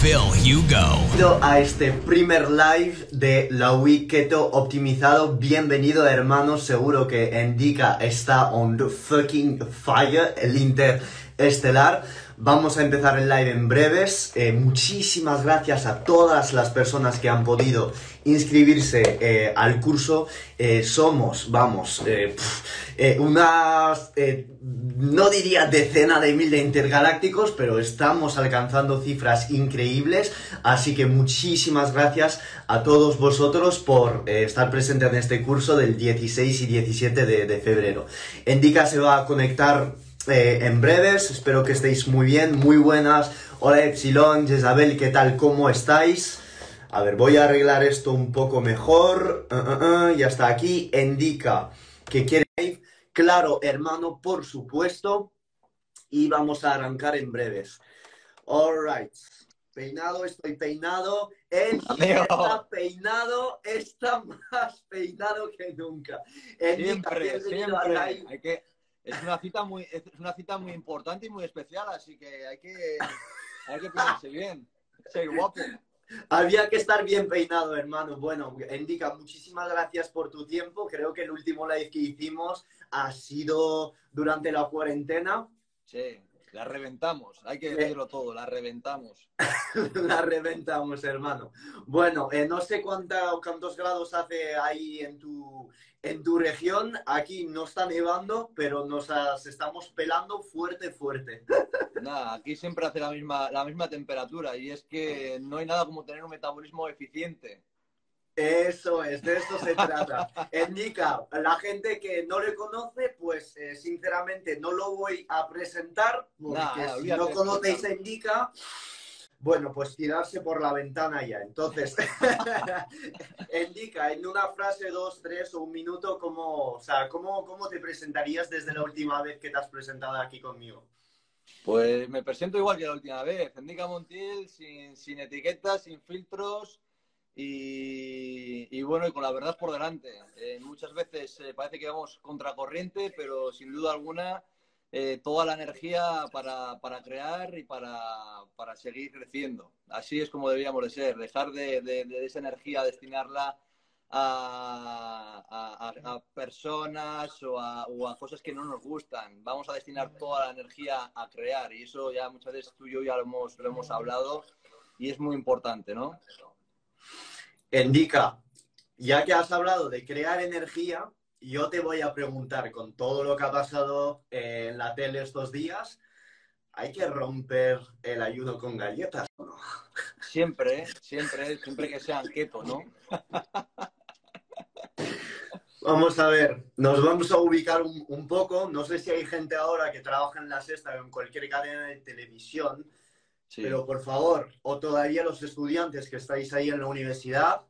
Phil Hugo. A este primer live de la Week Keto optimizado. Bienvenido hermanos, seguro que Indica está on fucking fire, el Inter estelar. Vamos a empezar el live en breves. Eh, muchísimas gracias a todas las personas que han podido inscribirse eh, al curso. Eh, somos, vamos, unas, no diría decena de mil de intergalácticos, pero estamos alcanzando cifras increíbles. Así que muchísimas gracias a todos vosotros por estar presentes en este curso del 16 y 17 de, de febrero. Endica se va a conectar eh, en breves, espero que estéis muy bien, muy buenas. Hola Epsilon, Jezabel, ¿qué tal? ¿Cómo estáis? A ver, voy a arreglar esto un poco mejor. Uh, uh, uh, ya está aquí. Indica que quiere. Claro, hermano, por supuesto. Y vamos a arrancar en breves. Alright. Peinado, estoy peinado. Amigo. está peinado, está más peinado que nunca. Indica, Siempre, siempre. Hay que, es una cita muy, es una cita muy importante y muy especial, así que hay que, hay que peinarse bien. Ser guapo. Había que estar bien peinado, hermano. Bueno, Indica, muchísimas gracias por tu tiempo. Creo que el último live que hicimos ha sido durante la cuarentena. Sí, la reventamos. Hay que decirlo todo, la reventamos. la reventamos, hermano. Bueno, eh, no sé cuánta, cuántos grados hace ahí en tu, en tu región. Aquí no está nevando, pero nos as- estamos pelando fuerte, fuerte. Nada, aquí siempre hace la misma, la misma temperatura y es que no hay nada como tener un metabolismo eficiente. Eso es, de eso se trata. Indica, la gente que no le conoce, pues eh, sinceramente no lo voy a presentar, porque Nah, si no conocéis a. Indica, bueno, pues tirarse por la ventana ya. Entonces, Indica, en una frase, dos, tres o un minuto, ¿cómo, o sea, ¿cómo, cómo te presentarías desde la última vez que te has presentado aquí conmigo? Pues me presento igual que la última vez. Endica Montiel, sin, sin etiquetas, sin filtros y, y bueno, y con la verdad por delante. Eh, muchas veces eh, parece que vamos contracorriente, pero sin duda alguna eh, toda la energía para, para crear y para, para seguir creciendo. Así es como deberíamos de ser, dejar de, de- de esa energía, destinarla a, a- a- personas o a, o a cosas que no nos gustan. Vamos a destinar toda la energía a crear y eso ya muchas veces tú y yo ya lo hemos, lo hemos hablado y es muy importante, ¿no? Indica, ya que has hablado de crear energía, yo te voy a preguntar con todo lo que ha pasado eh, en la tele estos días, ¿hay que romper el ayuno con galletas o no? Siempre, siempre, siempre que sean keto, ¿no? Vamos a ver, nos vamos a ubicar un, un poco. No sé si hay gente ahora que trabaja en la sexta o en cualquier cadena de televisión, Pero por favor, o todavía los estudiantes que estáis ahí en la universidad,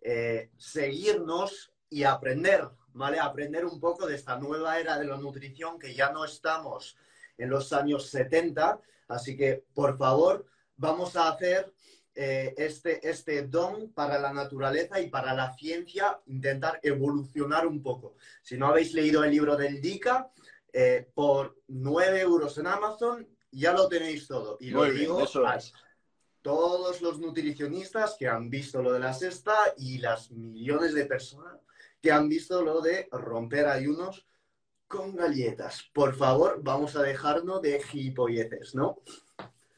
eh, seguirnos y aprender, ¿vale? Aprender un poco de esta nueva era de la nutrición que ya no estamos en los años 70. Así que, por favor, vamos a hacer eh, este, este don para la naturaleza y para la ciencia, intentar evolucionar un poco. Si no habéis leído el libro del DICA, eh, por 9 euros en Amazon ya lo tenéis todo. Y lo Muy bien, digo eso a es. todos los nutricionistas que han visto lo de la sexta y las millones de personas que han visto lo de romper ayunos con galletas. Por favor, vamos a dejarnos de gilipolleces, ¿no?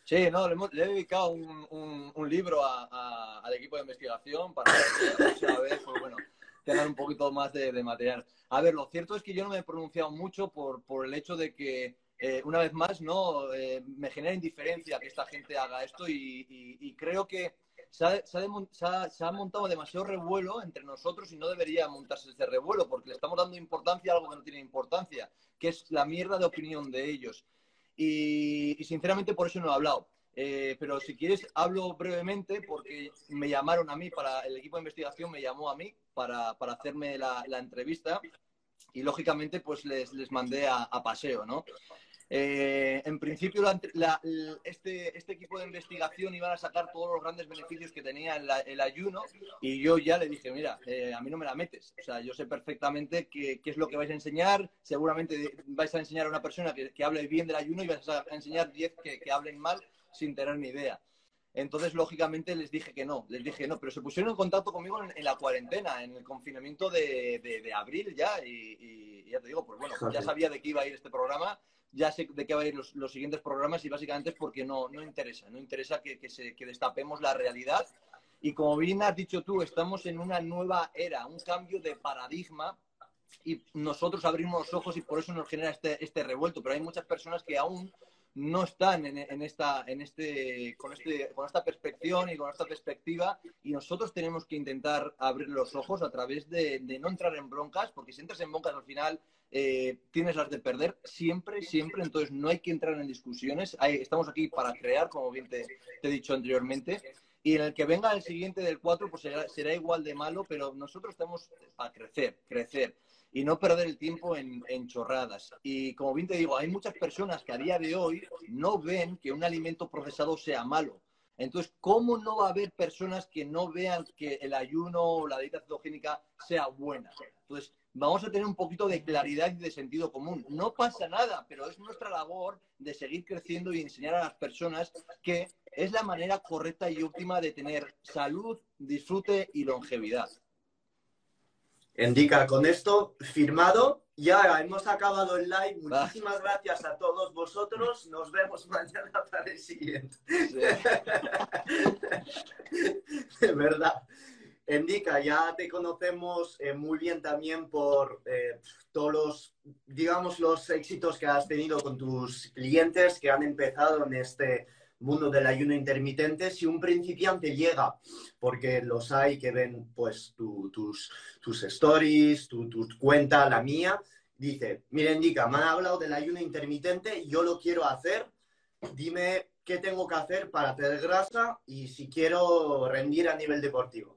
Sí, no, le, hemos- le he dedicado un, un- un libro a- a- al equipo de investigación para que la próxima vez, pues bueno, tengan un poquito más de, de material. A ver, lo cierto es que yo no me he pronunciado mucho por, por el hecho de que, eh, una vez más, no Eh, me genera indiferencia que esta gente haga esto y, y- y creo que se ha, se ha se ha- montado demasiado revuelo entre nosotros y no debería montarse ese revuelo porque le estamos dando importancia a algo que no tiene importancia, que es la mierda de opinión de ellos. Y, y sinceramente por eso no he hablado. Eh, pero si quieres, hablo brevemente porque me llamaron a mí, para el equipo de investigación me llamó a mí para, hacerme la, entrevista y lógicamente pues les, les mandé a, a paseo, ¿no? Eh, en principio, este, este, equipo de investigación iban a sacar todos los grandes beneficios que tenía el, ayuno y yo ya le dije, mira, eh, a mí no me la metes. O sea, yo sé perfectamente qué, es lo que vais a enseñar. Seguramente vais a enseñar a una persona que, hable bien del ayuno y vais a enseñar 10 que, hablen mal sin tener ni idea. Entonces, lógicamente, les dije que no, les dije no, pero se pusieron en contacto conmigo en, la cuarentena, en el confinamiento de, abril ya, y, y, ya te digo, pues bueno, ya sabía de qué iba a ir este programa ya sé de qué van a ir los, siguientes programas y básicamente es porque no, no interesa, no interesa que, que destapemos la realidad. Y como bien has dicho tú, estamos en una nueva era, un cambio de paradigma y nosotros abrimos los ojos y por eso nos genera este, este revuelto. Pero hay muchas personas que aún no están en, esta, en este, con, este, con esta perspectiva y con esta perspectiva y nosotros tenemos que intentar abrir los ojos a través de, no entrar en broncas, porque si entras en broncas al final eh, tienes las de perder siempre, siempre, entonces no hay que entrar en discusiones, estamos aquí para crear, como bien te, he dicho anteriormente, y en el que venga el siguiente del 4 pues será, será igual de malo, pero nosotros estamos a crecer, crecer y no perder el tiempo en, chorradas. Y como bien te digo, hay muchas personas que a día de hoy no ven que un alimento procesado sea malo. Entonces, ¿cómo no va a haber personas que no vean que el ayuno o la dieta cetogénica sea buena? Entonces, vamos a tener un poquito de claridad y de sentido común. No pasa nada, pero es nuestra labor de seguir creciendo y enseñar a las personas que es la manera correcta y óptima de tener salud, disfrute y longevidad. Indica, con esto firmado, ya hemos acabado el live. Muchísimas gracias a todos vosotros. Nos vemos mañana para el siguiente. de verdad. Indica, ya te conocemos eh, muy bien también por eh, todos los, digamos, los éxitos que has tenido con tus clientes que han empezado en este mundo del ayuno intermitente, si un principiante llega, porque los hay que ven pues tus, tus stories, tu, cuenta, la mía, dice, mira, indica, me han hablado del ayuno intermitente, yo lo quiero hacer, dime qué tengo que hacer para tener grasa y si quiero rendir a nivel deportivo.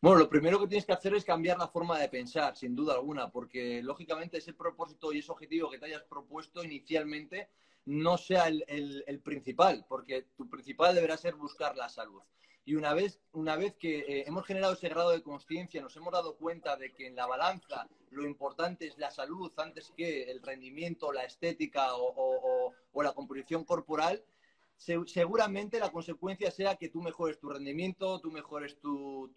Bueno, lo primero que tienes que hacer es cambiar la forma de pensar, sin duda alguna, porque lógicamente ese propósito y ese objetivo que te hayas propuesto inicialmente no sea el, principal, porque tu principal deberá ser buscar la salud. Y una vez, una vez que eh, hemos generado ese grado de conciencia, nos hemos dado cuenta de que en la balanza lo importante es la salud antes que el rendimiento, la estética o, la composición corporal, seguramente la consecuencia sea que tú mejores tu rendimiento, tú mejores tu,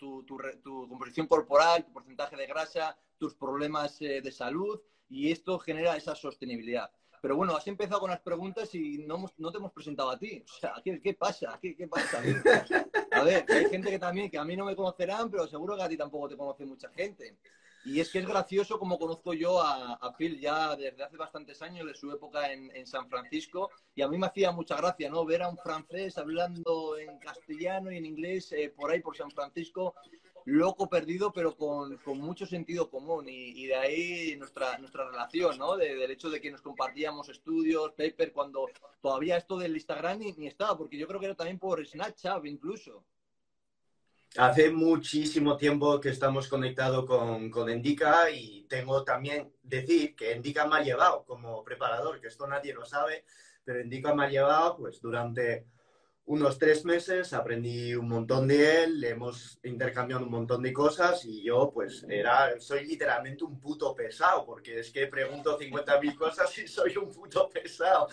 composición corporal, tu porcentaje de grasa, tus problemas eh, de salud y esto genera esa sostenibilidad. Pero bueno, has empezado con las preguntas y no, no te hemos presentado a ti. O sea, ¿qué, qué pasa? ¿Qué, ¿Qué, pasa? A ver, hay gente que también, que a mí no me conocerán, pero seguro que a ti tampoco te conoce mucha gente. Y es que es gracioso como conozco yo a, Phil ya desde hace bastantes años, de su época en, en, San Francisco, y a mí me hacía mucha gracia, ¿no? Ver a un francés hablando en castellano y en inglés eh, por ahí, por San Francisco, loco perdido, pero con, mucho sentido común. Y, de ahí nuestra, nuestra relación, ¿no? del hecho de que nos compartíamos estudios, paper, cuando todavía esto del Instagram ni, estaba, porque yo creo que era también por Snapchat incluso. Hace muchísimo tiempo que estamos conectados con, con Endica y tengo también decir que Endica me ha llevado como preparador, que esto nadie lo sabe, pero Endica me ha llevado pues durante unos tres meses, aprendí un montón de él, hemos intercambiado un montón de cosas y yo pues era, soy literalmente un puto pesado, porque es que pregunto 50.000 cosas y soy un puto pesado.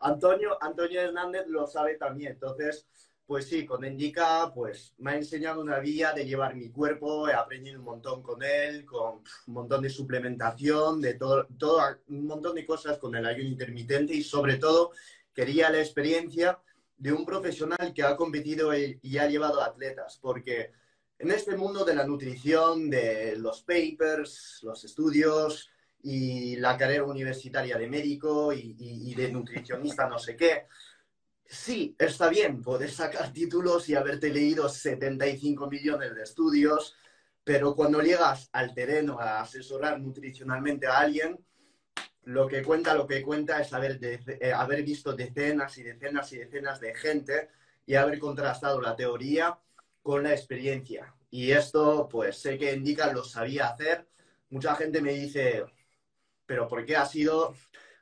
Antonio, Antonio Hernández lo sabe también, entonces pues sí, con Indica pues me ha enseñado una vía de llevar mi cuerpo, he aprendido un montón con él, con un montón de suplementación, de todo, todo un montón de cosas con el ayuno intermitente y sobre todo quería la experiencia de un profesional que ha competido y ha llevado atletas, porque en este mundo de la nutrición, de los papers, los estudios y la carrera universitaria de médico y, de nutricionista no sé qué, sí, está bien poder sacar títulos y haberte leído 75 millones de estudios, pero cuando llegas al terreno a asesorar nutricionalmente a alguien, lo que cuenta, lo que cuenta es haber, eh, haber visto decenas y decenas y decenas de gente y haber contrastado la teoría con la experiencia. Y esto, pues sé que Indica lo sabía hacer. Mucha gente me dice, pero ¿por qué has sido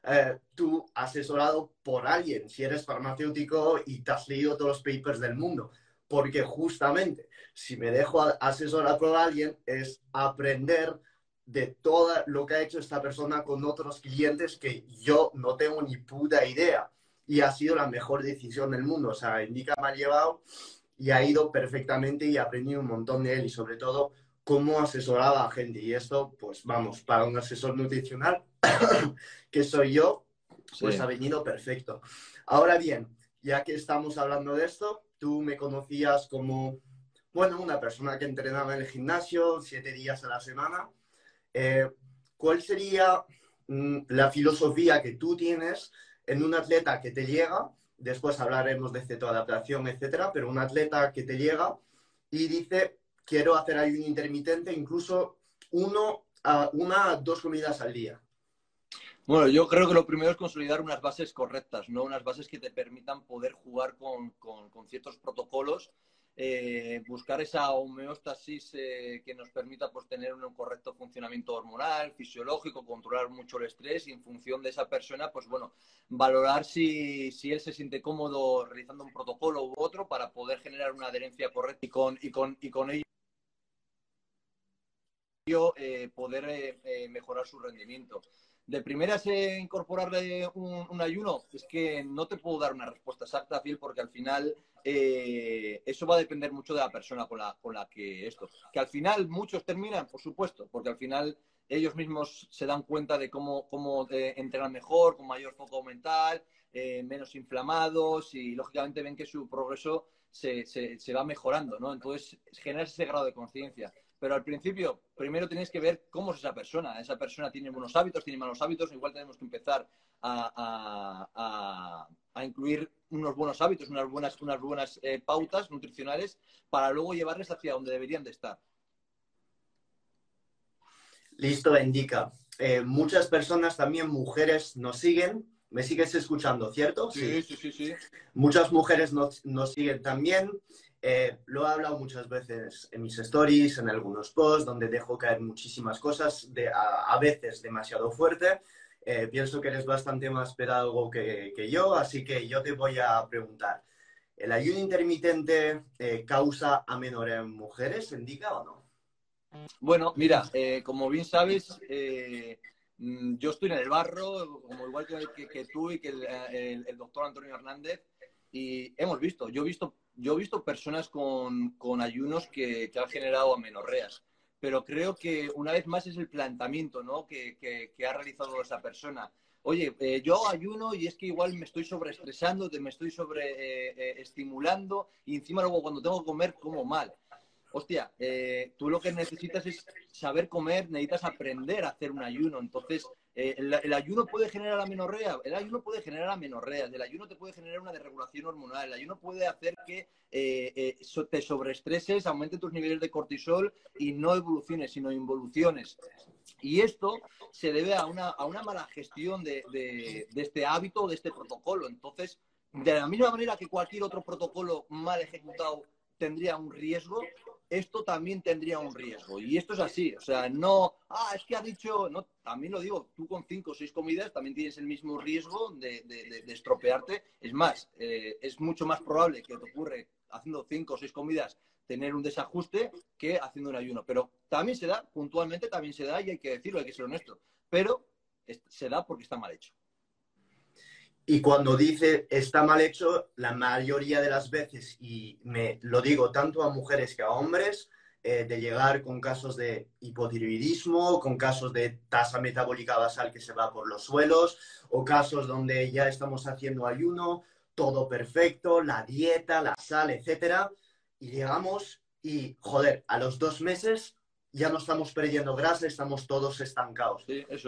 eh, tú asesorado por alguien si eres farmacéutico y te has leído todos los papers del mundo? Porque justamente si me dejo asesorar por alguien es aprender de todo lo que ha hecho esta persona con otros clientes que yo no tengo ni puta idea. Y ha sido la mejor decisión del mundo. O sea, Indica me ha llevado y ha ido perfectamente y he aprendido un montón de él y sobre todo cómo asesoraba a gente. Y esto, pues vamos, para un asesor nutricional, que soy yo, pues ha venido perfecto. Ahora bien, ya que estamos hablando de esto, tú me conocías como, bueno, una persona que entrenaba en el gimnasio siete días a la semana eh, ¿cuál sería mm, la filosofía que tú tienes en un atleta que te llega? Después hablaremos de cetoadaptación, etcétera, pero un atleta que te llega y dice, quiero hacer ayuno intermitente, incluso uno, a una, dos comidas al día. Bueno, yo creo que lo primero es consolidar unas bases correctas, ¿no? Unas bases que te permitan poder jugar con, con ciertos protocolos eh, buscar esa homeostasis eh, que nos permita pues, tener un correcto funcionamiento hormonal, fisiológico, controlar mucho el estrés y en función de esa persona, pues bueno, valorar si, si él se siente cómodo realizando un protocolo u otro para poder generar una adherencia correcta y con, y con, y con ello eh, poder mejorar su rendimiento de primeras eh, incorporarle un, ayuno, es que no te puedo dar una respuesta exacta, Phil, porque al final eh, eso va a depender mucho de la persona con la, con la que esto. Que al final muchos terminan, por supuesto, porque al final ellos mismos se dan cuenta de cómo, cómo eh, mejor, con mayor foco mental, menos inflamados y lógicamente ven que su progreso se, se, se va mejorando, ¿no? Entonces generas ese grado de conciencia. Pero al principio, primero tenéis que ver cómo es esa persona. Esa persona tiene buenos hábitos, tiene malos hábitos. Igual tenemos que empezar a, incluir unos buenos hábitos, unas buenas, unas buenas eh, pautas nutricionales para luego llevarles hacia donde deberían de estar. Listo, indica. Eh, muchas personas, también mujeres, nos siguen. Me sigues escuchando, ¿cierto? Sí, sí, sí, sí. Muchas mujeres nos, nos siguen también. Eh, lo he hablado muchas veces en mis stories, en algunos posts, donde dejo caer muchísimas cosas, a, veces demasiado fuerte. Eh, pienso que eres bastante más pedagogo que, yo, así que yo te voy a preguntar, ¿el ayuno intermitente eh, causa amenorrea en mujeres, indica o no? Bueno, mira, como bien sabes, mm, yo estoy en el barro, como igual que, que, tú y que el, el doctor Antonio Hernández, y hemos visto, yo he visto yo he visto personas con, ayunos que, han generado amenorreas, pero creo que una vez más es el planteamiento ¿no? que, ha realizado esa persona. Oye, eh, yo ayuno y es que igual me estoy sobreestresando, me estoy sobreestimulando eh, eh, y encima luego cuando tengo que comer como mal hostia, eh, tú lo que necesitas es saber comer, necesitas aprender a hacer un ayuno. Entonces, eh, el, ayuno puede generar amenorrea, el ayuno puede generar amenorrea, el ayuno te puede generar una desregulación hormonal, el ayuno puede hacer que eh, te sobreestreses, aumente tus niveles de cortisol y no evoluciones, sino involuciones. Y esto se debe a una, mala gestión de, de este hábito, de este protocolo. Entonces, de la misma manera que cualquier otro protocolo mal ejecutado tendría un riesgo, esto también tendría un riesgo. Y esto es así, o sea, no, ah, es que ha dicho, no, también lo digo, tú con cinco o seis comidas también tienes el mismo riesgo de, estropearte. Es más, eh, es mucho más probable que te ocurre haciendo cinco o seis comidas tener un desajuste que haciendo un ayuno. Pero también se da, puntualmente también se da y hay que decirlo, hay que ser honesto. Pero se da porque está mal hecho. Y cuando dice está mal hecho, la mayoría de las veces, y me lo digo tanto a mujeres que a hombres, eh, de llegar con casos de hipotiroidismo, con casos de tasa metabólica basal que se va por los suelos, o casos donde ya estamos haciendo ayuno, todo perfecto, la dieta, la sal, etcétera, y llegamos y, joder, a los dos meses ya no estamos perdiendo grasa, estamos todos estancados.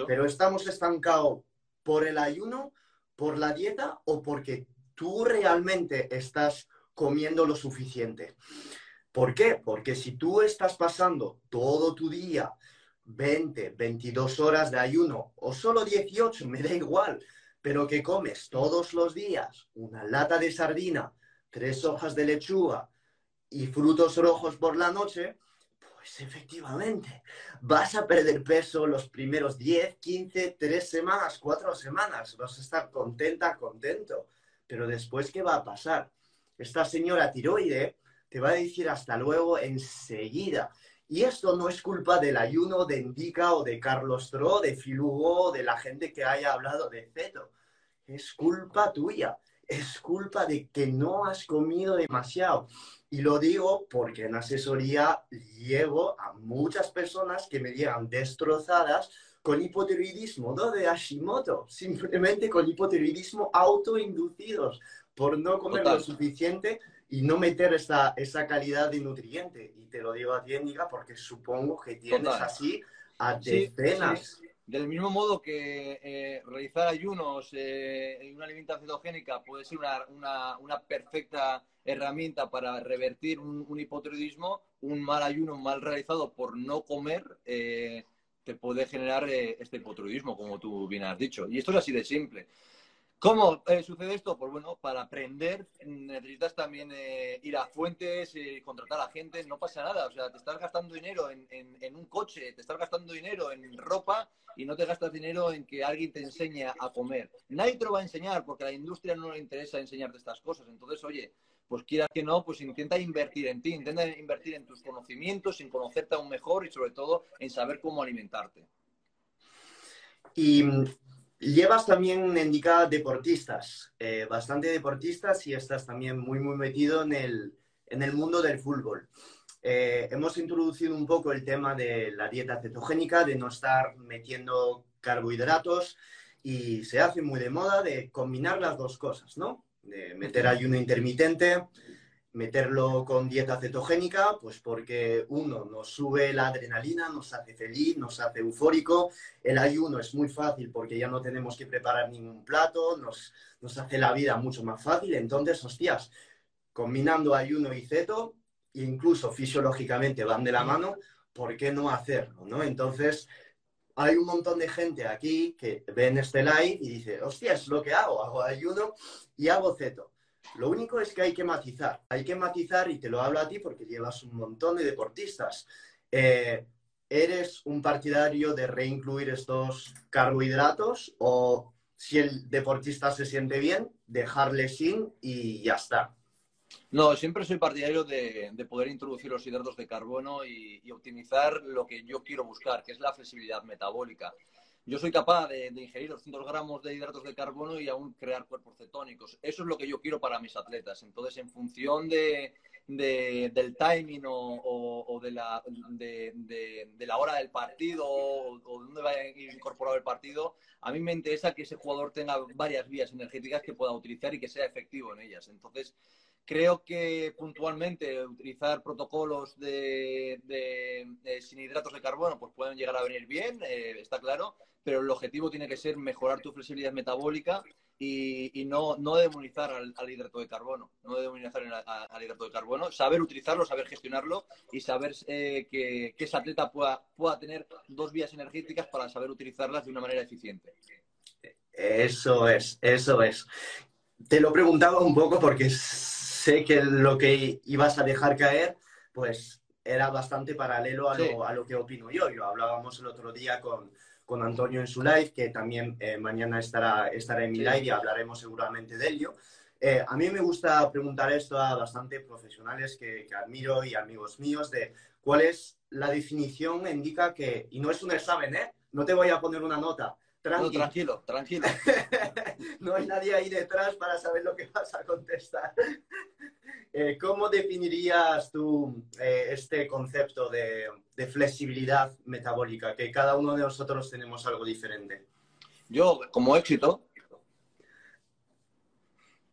Pero estamos estancados por el ayuno por la dieta o porque tú realmente estás comiendo lo suficiente. ¿Por qué? Porque si tú estás pasando todo tu día 20, 22 horas de ayuno o solo 18, me da igual, pero que comes todos los días una lata de sardina, tres hojas de lechuga y frutos rojos por la noche, pues efectivamente, vas a perder peso los primeros 10, 15, 3 semanas, 4 semanas, vas a estar contenta, contento. Pero después, ¿qué va a pasar? Esta señora tiroide te va a decir hasta luego enseguida. Y esto no es culpa del ayuno de Indica o de Carlos Tro, de Filugo, de la gente que haya hablado de ceto. Es culpa tuya. Es culpa de que no has comido demasiado. Y lo digo porque en asesoría llevo a muchas personas que me llegan destrozadas con hipotiroidismo, no de Hashimoto, simplemente con hipotiroidismo autoinducidos por no comer lo suficiente y no meter esa, esa calidad de nutriente. Y te lo digo a ti, Nica, porque supongo que tienes así a decenas. Del mismo modo que eh, realizar ayunos eh, en una alimentación cetogénica puede ser una, una, perfecta herramienta para revertir un, hipotiroidismo, un mal ayuno mal realizado por no comer eh, te puede generar este hipotiroidismo, como tú bien has dicho. Y esto es así de simple. ¿Cómo eh, sucede esto? Pues bueno, para aprender necesitas también eh, ir a fuentes, eh, contratar a gente, no pasa nada. O sea, te estás gastando dinero en, un coche, te estás gastando dinero en ropa y no te gastas dinero en que alguien te enseñe a comer. Nadie te lo va a enseñar porque la industria no le interesa enseñarte estas cosas. Entonces, oye, pues quieras que no, pues intenta invertir en ti, intenta invertir en tus conocimientos, en conocerte aún mejor y sobre todo en saber cómo alimentarte. Y Llevas también indicada deportistas, eh, bastante deportistas y estás también muy, muy metido en el, en el mundo del fútbol. Eh, hemos introducido un poco el tema de la dieta cetogénica, de no estar metiendo carbohidratos y se hace muy de moda de combinar las dos cosas, ¿no? De meter ayuno intermitente, meterlo con dieta cetogénica, pues porque uno nos sube la adrenalina, nos hace feliz, nos hace eufórico. El ayuno es muy fácil porque ya no tenemos que preparar ningún plato, nos, nos hace la vida mucho más fácil. Entonces, hostias, combinando ayuno y ceto, incluso fisiológicamente van de la mano, ¿por qué no hacerlo? ¿no? Entonces, hay un montón de gente aquí que ven este live y dice, hostias, lo que hago, hago ayuno y hago ceto lo único es que hay que matizar, hay que matizar y te lo hablo a ti porque llevas un montón de deportistas. Eh, ¿Eres un partidario de reincluir estos carbohidratos o si el deportista se siente bien, dejarle sin y ya está? No, siempre soy partidario de, poder introducir los hidratos de carbono y, optimizar lo que yo quiero buscar, que es la flexibilidad metabólica yo soy capaz de, ingerir 200 gramos de hidratos de carbono y aún crear cuerpos cetónicos. Eso es lo que yo quiero para mis atletas. Entonces, en función de, del timing o, de, la, de, la hora del partido o, de dónde va a ir incorporado el partido, a mí me interesa que ese jugador tenga varias vías energéticas que pueda utilizar y que sea efectivo en ellas. Entonces, Creo que puntualmente utilizar protocolos de, sin hidratos de carbono pues pueden llegar a venir bien, eh, está claro, pero el objetivo tiene que ser mejorar tu flexibilidad metabólica y, no, no demonizar al, hidrato de carbono, no demonizar al, hidrato de carbono, saber utilizarlo, saber gestionarlo y saber eh, que, que ese atleta pueda, pueda tener dos vías energéticas para saber utilizarlas de una manera eficiente. Eso es, eso es. Te lo preguntaba un poco porque sé que lo que ibas a dejar caer, pues era bastante paralelo a, lo, a lo, que opino yo. Lo hablábamos el otro día con, con Antonio en su live, que también eh, mañana estará, estará en mi live y hablaremos seguramente de ello. Eh, a mí me gusta preguntar esto a bastante profesionales que, que, admiro y amigos míos de cuál es la definición, indica que, y no es un examen, ¿eh? No te voy a poner una nota, Tranquilo, tranquilo. no hay nadie ahí detrás para saber lo que vas a contestar. Eh, ¿Cómo definirías tú eh, este concepto de, flexibilidad metabólica? Que cada uno de nosotros tenemos algo diferente. Yo, como éxito.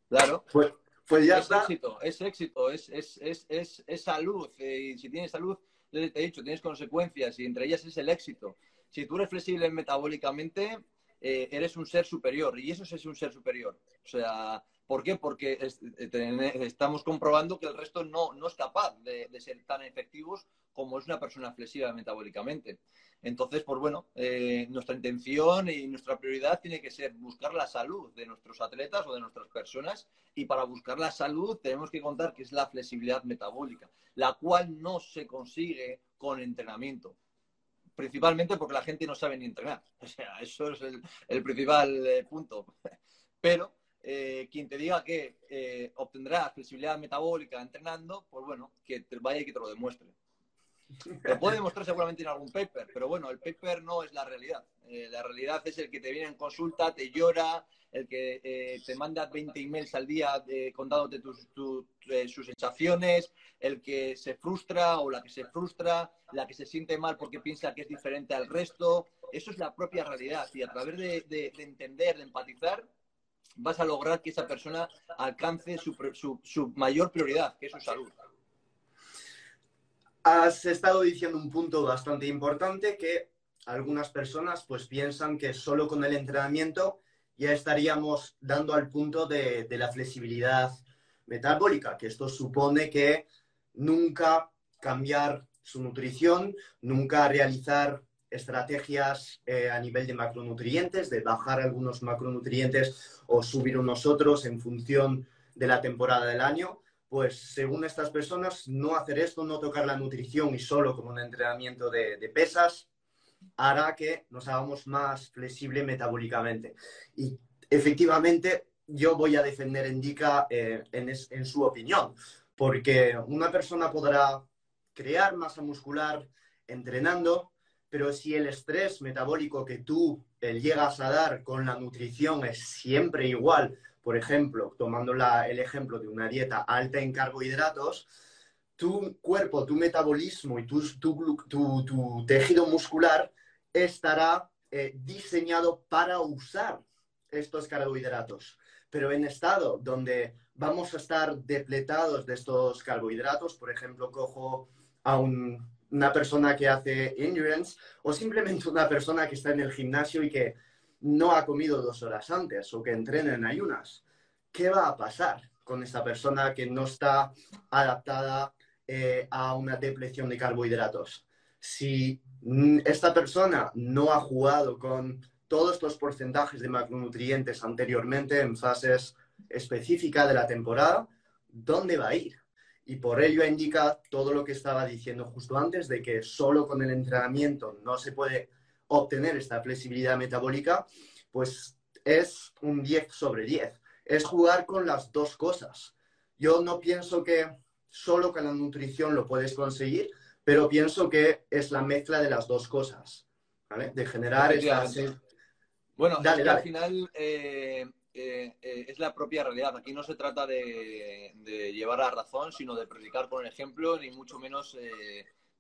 Claro. Pues, pues ya es Éxito, es éxito, es, es, es salud. Eh, y si tienes salud, te he dicho, tienes consecuencias y entre ellas es el éxito si tú eres flexible metabólicamente, eh, eres un ser superior y eso es un ser superior. O sea, ¿por qué? Porque eh, estamos comprobando que el resto no, no es capaz de, ser tan efectivos como es una persona flexible metabólicamente. Entonces, pues bueno, eh, nuestra intención y nuestra prioridad tiene que ser buscar la salud de nuestros atletas o de nuestras personas y para buscar la salud tenemos que contar que es la flexibilidad metabólica, la cual no se consigue con entrenamiento. Principalmente porque la gente no sabe ni entrenar. O sea, eso es el, principal eh, punto. Pero eh, quien te diga que obtendrá flexibilidad metabólica entrenando, pues bueno, que te vaya y que te lo demuestre. Lo puede demostrar seguramente en algún paper, pero bueno, el paper no es la realidad. Eh, la realidad es el que te viene en consulta, te llora, el que eh, te manda 20 emails al día eh, contándote tus, sus sensaciones, el que se frustra o la que se frustra, la que se siente mal porque piensa que es diferente al resto. Eso es la propia realidad y a través de, entender, de empatizar, vas a lograr que esa persona alcance su mayor prioridad, que es su salud. Has estado diciendo un punto bastante importante que algunas personas pues piensan que solo con el entrenamiento ya estaríamos dando al punto de, la flexibilidad metabólica, que esto supone que nunca cambiar su nutrición, nunca realizar estrategias eh, a nivel de macronutrientes, de bajar algunos macronutrientes o subir unos otros en función de la temporada del año, pues según estas personas, no hacer esto, no tocar la nutrición y solo como un entrenamiento de, pesas, hará que nos hagamos más flexible metabólicamente. Y efectivamente, yo voy a defender Indica eh, en, en su opinión, porque una persona podrá crear masa muscular entrenando, pero si el estrés metabólico que tú llegas a dar con la nutrición es siempre igual, por ejemplo, tomando el ejemplo de una dieta alta en carbohidratos, tu cuerpo, tu metabolismo y tu, tu, tejido muscular estará eh, diseñado para usar estos carbohidratos. Pero en estado donde vamos a estar depletados de estos carbohidratos, por ejemplo, cojo a una persona que hace endurance o simplemente una persona que está en el gimnasio y que no ha comido dos horas antes o que entrena en ayunas. ¿Qué va a pasar con esta persona que no está adaptada eh, a una depleción de carbohidratos? Si mm, esta persona no ha jugado con todos estos porcentajes de macronutrientes anteriormente en fases específicas de la temporada, ¿dónde va a ir? Y por ello indica todo lo que estaba diciendo justo antes, de que solo con el entrenamiento no se puede obtener esta flexibilidad metabólica, pues es un 10 sobre 10. Es jugar con las dos cosas. Yo no pienso que solo con la nutrición lo puedes conseguir, pero pienso que es la mezcla de las dos cosas, ¿vale? De generar esta... Bueno, al final eh, eh, eh, es la propia realidad. Aquí no se trata de, de, llevar a razón, sino de predicar con el ejemplo, ni mucho menos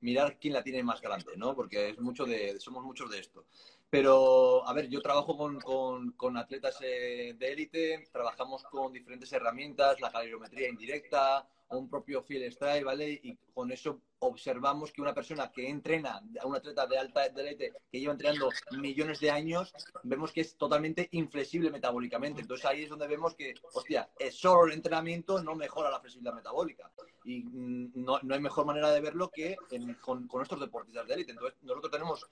mirar quién la tiene más grande, ¿no? Porque es mucho de, somos muchos de esto. Pero, a ver, yo trabajo con, con, atletas eh, de élite, trabajamos con diferentes herramientas, la calorimetría indirecta, un propio field strike, ¿vale? Y con eso observamos que una persona que entrena, un atleta de alta élite que lleva entrenando millones de años, vemos que es totalmente inflexible metabólicamente. Entonces ahí es donde vemos que, hostia, solo el entrenamiento no mejora la flexibilidad metabólica. Y mm, no, no hay mejor manera de verlo que con, con estos deportistas de élite. Entonces nosotros tenemos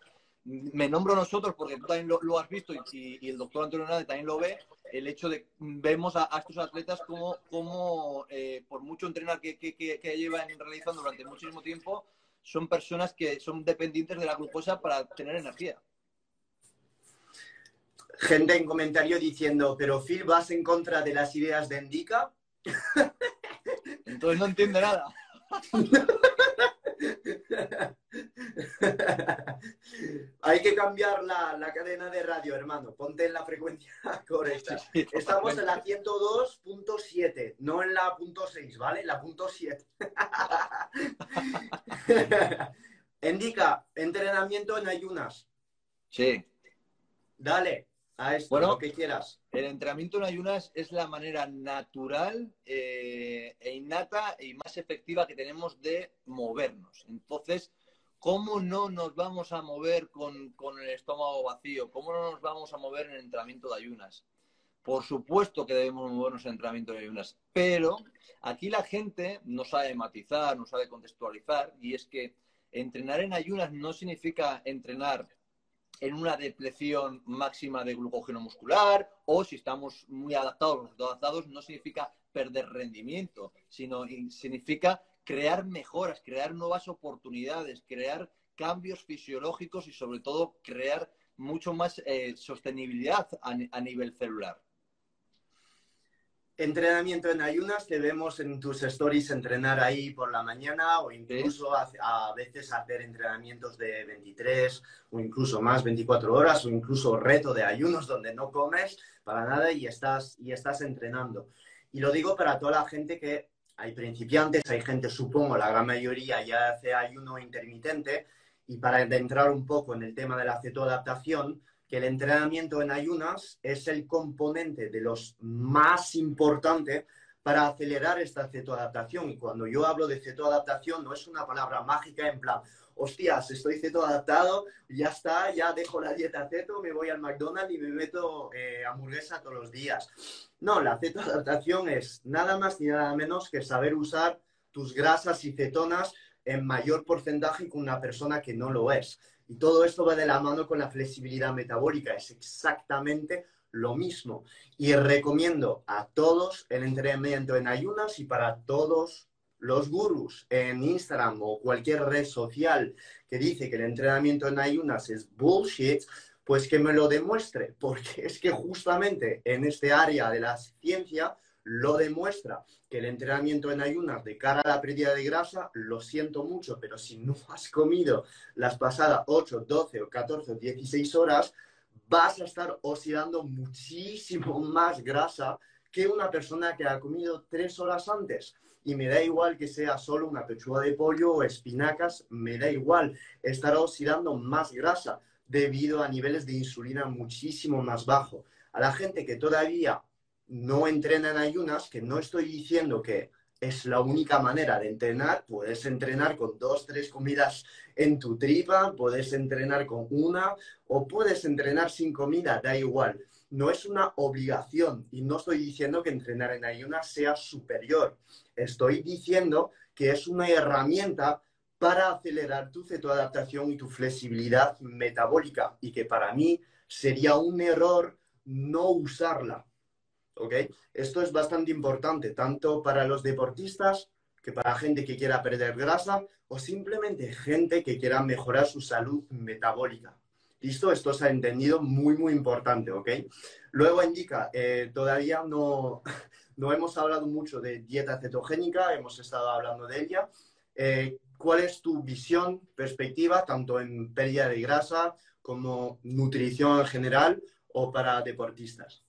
me nombro nosotros porque tú también lo, has visto y, el doctor Antonio Hernández también lo ve, el hecho de vemos a, estos atletas como, como eh, por mucho entrenar que, que, que, llevan realizando durante muchísimo tiempo, son personas que son dependientes de la glucosa para tener energía. Gente en comentario diciendo, pero Phil, ¿vas en contra de las ideas de Endica? Entonces no entiende nada. Hay que cambiar la, cadena de radio, hermano. Ponte en la frecuencia correcta. Estamos en la 102.7, no en la punto .6, ¿vale? La punto .7. Indica, entrenamiento en ayunas. Sí. Dale a esto, lo que quieras. El entrenamiento en ayunas es la manera natural eh, e innata y más efectiva que tenemos de movernos. Entonces, ¿cómo no nos vamos a mover con, el estómago vacío? ¿Cómo no nos vamos a mover en el entrenamiento de ayunas? Por supuesto que debemos movernos en entrenamiento de ayunas, pero aquí la gente no sabe matizar, no sabe contextualizar, y es que entrenar en ayunas no significa entrenar en una depresión máxima de glucógeno muscular o si estamos muy adaptados, adaptados, no significa perder rendimiento, sino significa crear mejoras, crear nuevas oportunidades, crear cambios fisiológicos y sobre todo crear mucho más eh, sostenibilidad a nivel celular. Entrenamiento en ayunas, te vemos en tus stories entrenar ahí por la mañana o incluso a, veces hacer entrenamientos de 23 o incluso más, 24 horas o incluso reto de ayunos donde no comes para nada y estás, y estás entrenando. Y lo digo para toda la gente que hay principiantes, hay gente, supongo, la gran mayoría ya hace ayuno intermitente y para entrar un poco en el tema de la cetoadaptación, que el entrenamiento en ayunas es el componente de los más importante para acelerar esta cetoadaptación. Y cuando yo hablo de cetoadaptación, no es una palabra mágica en plan, hostias, estoy cetoadaptado, ya está, ya dejo la dieta ceto, me voy al McDonald's y me meto eh, hamburguesa todos los días. No, la cetoadaptación es nada más ni nada menos que saber usar tus grasas y cetonas en mayor porcentaje que una persona que no lo es. Y todo esto va de la mano con la flexibilidad metabólica, es exactamente lo mismo. Y recomiendo a todos el entrenamiento en ayunas y para todos los gurús en Instagram o cualquier red social que dice que el entrenamiento en ayunas es bullshit, pues que me lo demuestre, porque es que justamente en este área de la ciencia lo demuestra que el entrenamiento en ayunas de cara a la pérdida de grasa, lo siento mucho, pero si no has comido las pasadas 8, 12 o 14 o 16 horas, vas a estar oxidando muchísimo más grasa que una persona que ha comido 3 horas antes. Y me da igual que sea solo una pechuga de pollo o espinacas, me da igual, estará oxidando más grasa debido a niveles de insulina muchísimo más bajo. A la gente que todavía no entrena en ayunas, que no estoy diciendo que es la única manera de entrenar, puedes entrenar con dos, tres comidas en tu tripa, puedes entrenar con una o puedes entrenar sin comida, da igual. No es una obligación y no estoy diciendo que entrenar en ayunas sea superior. Estoy diciendo que es una herramienta para acelerar tu cetoadaptación y tu flexibilidad metabólica y que para mí sería un error no usarla esto es bastante importante, tanto para los deportistas que para gente que quiera perder grasa o simplemente gente que quiera mejorar su salud metabólica. ¿Listo? Esto se ha entendido muy, muy importante, ¿ok? Luego indica, eh, todavía no, no hemos hablado mucho de dieta cetogénica, hemos estado hablando de ella. Eh, ¿Cuál es tu visión, perspectiva, tanto en pérdida de grasa como nutrición en general o para deportistas?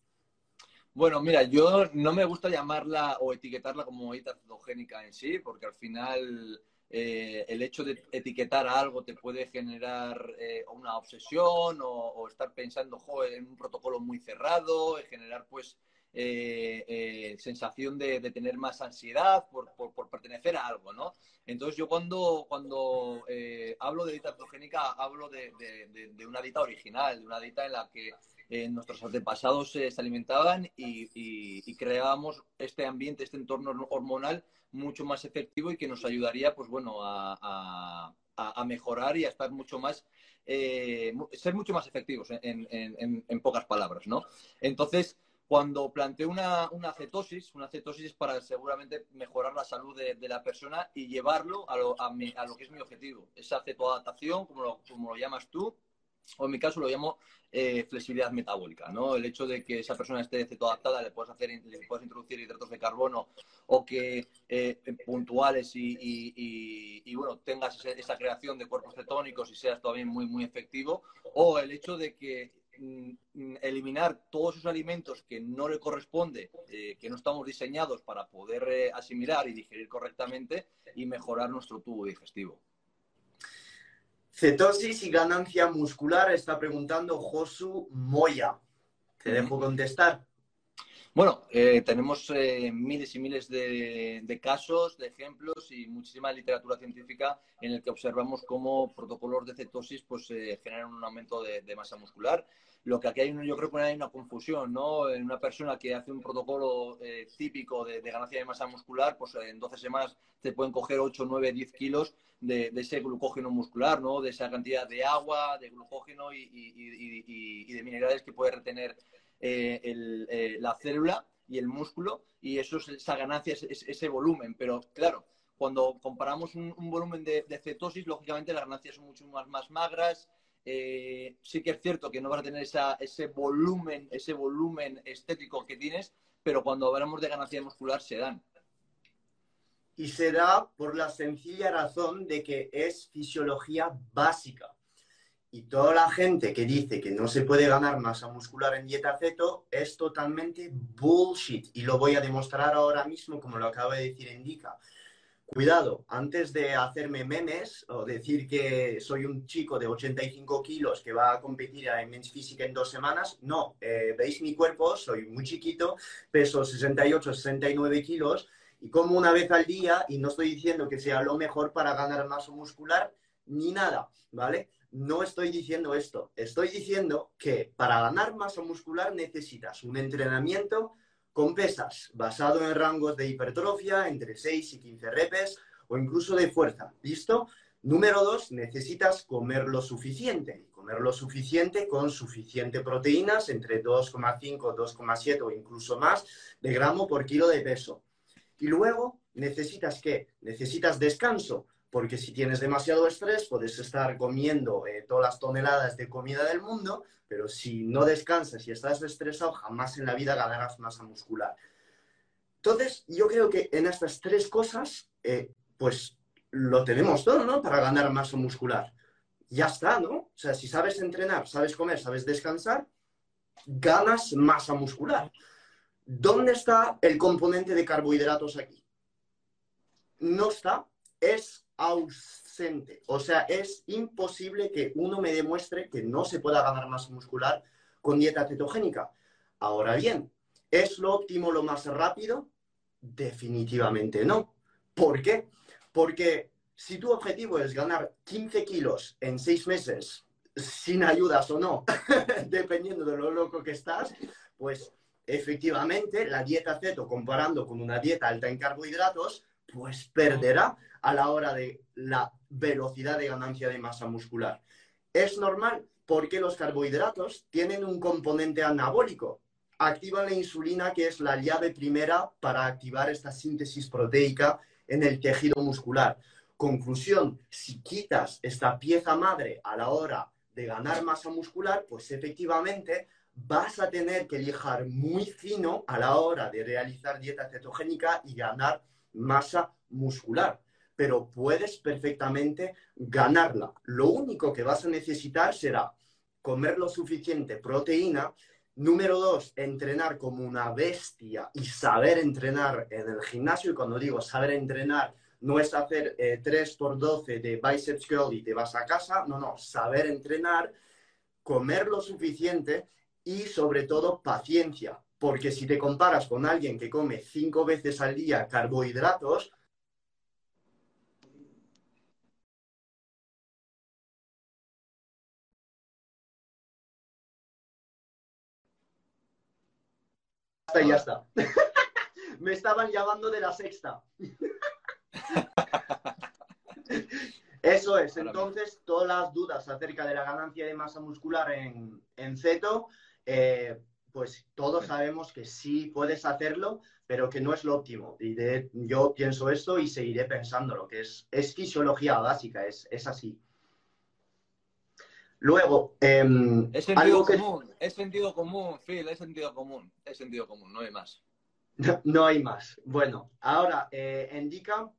Bueno, mira, yo no me gusta llamarla o etiquetarla como dieta cetogénica en sí, porque al final eh, el hecho de etiquetar algo te puede generar eh, una obsesión o, estar pensando en un protocolo muy cerrado, generar pues eh, sensación de, tener más ansiedad por, pertenecer a algo, ¿no? Entonces yo cuando, cuando hablo de dieta cetogénica hablo de, de, una dieta original, de una dieta en la que nuestros antepasados se alimentaban y, creábamos este ambiente, este entorno hormonal mucho más efectivo y que nos ayudaría, pues bueno, a, mejorar y a estar mucho más, eh, ser mucho más efectivos en, pocas palabras, ¿no? Entonces, cuando planteo una, cetosis, una cetosis es para seguramente mejorar la salud de, la persona y llevarlo a lo, a, lo, que es mi objetivo, esa cetoadaptación, como como lo llamas tú, o en mi caso lo llamo eh, flexibilidad metabólica, ¿no? El hecho de que esa persona esté cetoadaptada, le puedas hacer, le puedas introducir hidratos de carbono o que eh, puntuales y, bueno, tengas esa creación de cuerpos cetónicos y seas todavía muy, muy efectivo, o el hecho de que mm, eliminar todos esos alimentos que no le corresponde, eh, que no estamos diseñados para poder asimilar y digerir correctamente y mejorar nuestro tubo digestivo. Cetosis y ganancia muscular, está preguntando Josu Moya. Te dejo contestar. Bueno, eh, tenemos eh, miles y miles de, casos, de ejemplos y muchísima literatura científica en el que observamos cómo protocolos de cetosis pues, eh, generan un aumento de, masa muscular. Lo que aquí hay, yo creo que hay una confusión, ¿no? En una persona que hace un protocolo típico de, ganancia de masa muscular, pues en 12 semanas te pueden coger 8, 9, 10 kilos de, ese glucógeno muscular, ¿no? De esa cantidad de agua, de glucógeno y, y de minerales que puede retener eh, eh, la célula y el músculo y eso es, esa ganancia, es, ese volumen. Pero claro, cuando comparamos un, volumen de, cetosis, lógicamente las ganancias son mucho más, más magras. Eh, sí que es cierto que no vas a tener ese volumen, ese volumen estético que tienes, pero cuando hablamos de ganancia muscular se dan. Y se da por la sencilla razón de que es fisiología básica. Y toda la gente que dice que no se puede ganar masa muscular en dieta ceto es totalmente bullshit. Y lo voy a demostrar ahora mismo, como lo acaba de decir Indica. Cuidado, antes de hacerme memes o decir que soy un chico de 85 kilos que va a competir en Men's Physique en dos semanas, no. Eh, Veis mi cuerpo, soy muy chiquito, peso 68, 69 kilos y como una vez al día y no estoy diciendo que sea lo mejor para ganar masa muscular ni nada, ¿vale? no estoy diciendo esto. Estoy diciendo que para ganar masa muscular necesitas un entrenamiento con pesas basado en rangos de hipertrofia entre 6 y 15 repes o incluso de fuerza. ¿Listo? Número dos, necesitas comer lo suficiente. Comer lo suficiente con suficiente proteínas, entre 2,5, 2,7 o incluso más de gramo por kilo de peso. Y luego necesitas qué? Necesitas descanso porque si tienes demasiado estrés puedes estar comiendo eh, todas las toneladas de comida del mundo, pero si no descansas y estás estresado, jamás en la vida ganarás masa muscular. Entonces, yo creo que en estas tres cosas, eh, pues lo tenemos todo, ¿no? Para ganar masa muscular. Ya está, ¿no? O sea, si sabes entrenar, sabes comer, sabes descansar, ganas masa muscular. ¿Dónde está el componente de carbohidratos aquí? No está. Es ausente. O sea, es imposible que uno me demuestre que no se pueda ganar masa muscular con dieta cetogénica. Ahora bien, ¿es lo óptimo lo más rápido? Definitivamente no. ¿Por qué? Porque si tu objetivo es ganar 15 kilos en 6 meses, sin ayudas o no, dependiendo de lo loco que estás, pues efectivamente la dieta ceto comparando con una dieta alta en carbohidratos, pues perderá a la hora de la velocidad de ganancia de masa muscular. Es normal porque los carbohidratos tienen un componente anabólico. Activan la insulina, que es la llave primera para activar esta síntesis proteica en el tejido muscular. Conclusión, si quitas esta pieza madre a la hora de ganar masa muscular, pues efectivamente vas a tener que lijar muy fino a la hora de realizar dieta cetogénica y ganar masa muscular, pero puedes perfectamente ganarla. Lo único que vas a necesitar será comer lo suficiente proteína. Número dos, entrenar como una bestia y saber entrenar en el gimnasio. Y cuando digo saber entrenar, no es hacer 3 por 12 de biceps curl y te vas a casa. No, no, saber entrenar, comer lo suficiente y sobre todo paciencia. Porque si te comparas con alguien que come cinco veces al día carbohidratos, y ya está. Me estaban llamando de la sexta. Eso es. Entonces, todas las dudas acerca de la ganancia de masa muscular en, en ceto, eh, pues todos sabemos que sí puedes hacerlo, pero que no es lo óptimo. Y yo pienso esto y seguiré pensándolo, que es, es fisiología básica, es, es así. Luego, em, es sentido común, es sentido común, Phil, es sentido común, es sentido común, no hay más. No, hay más. Bueno, ahora, eh, indica,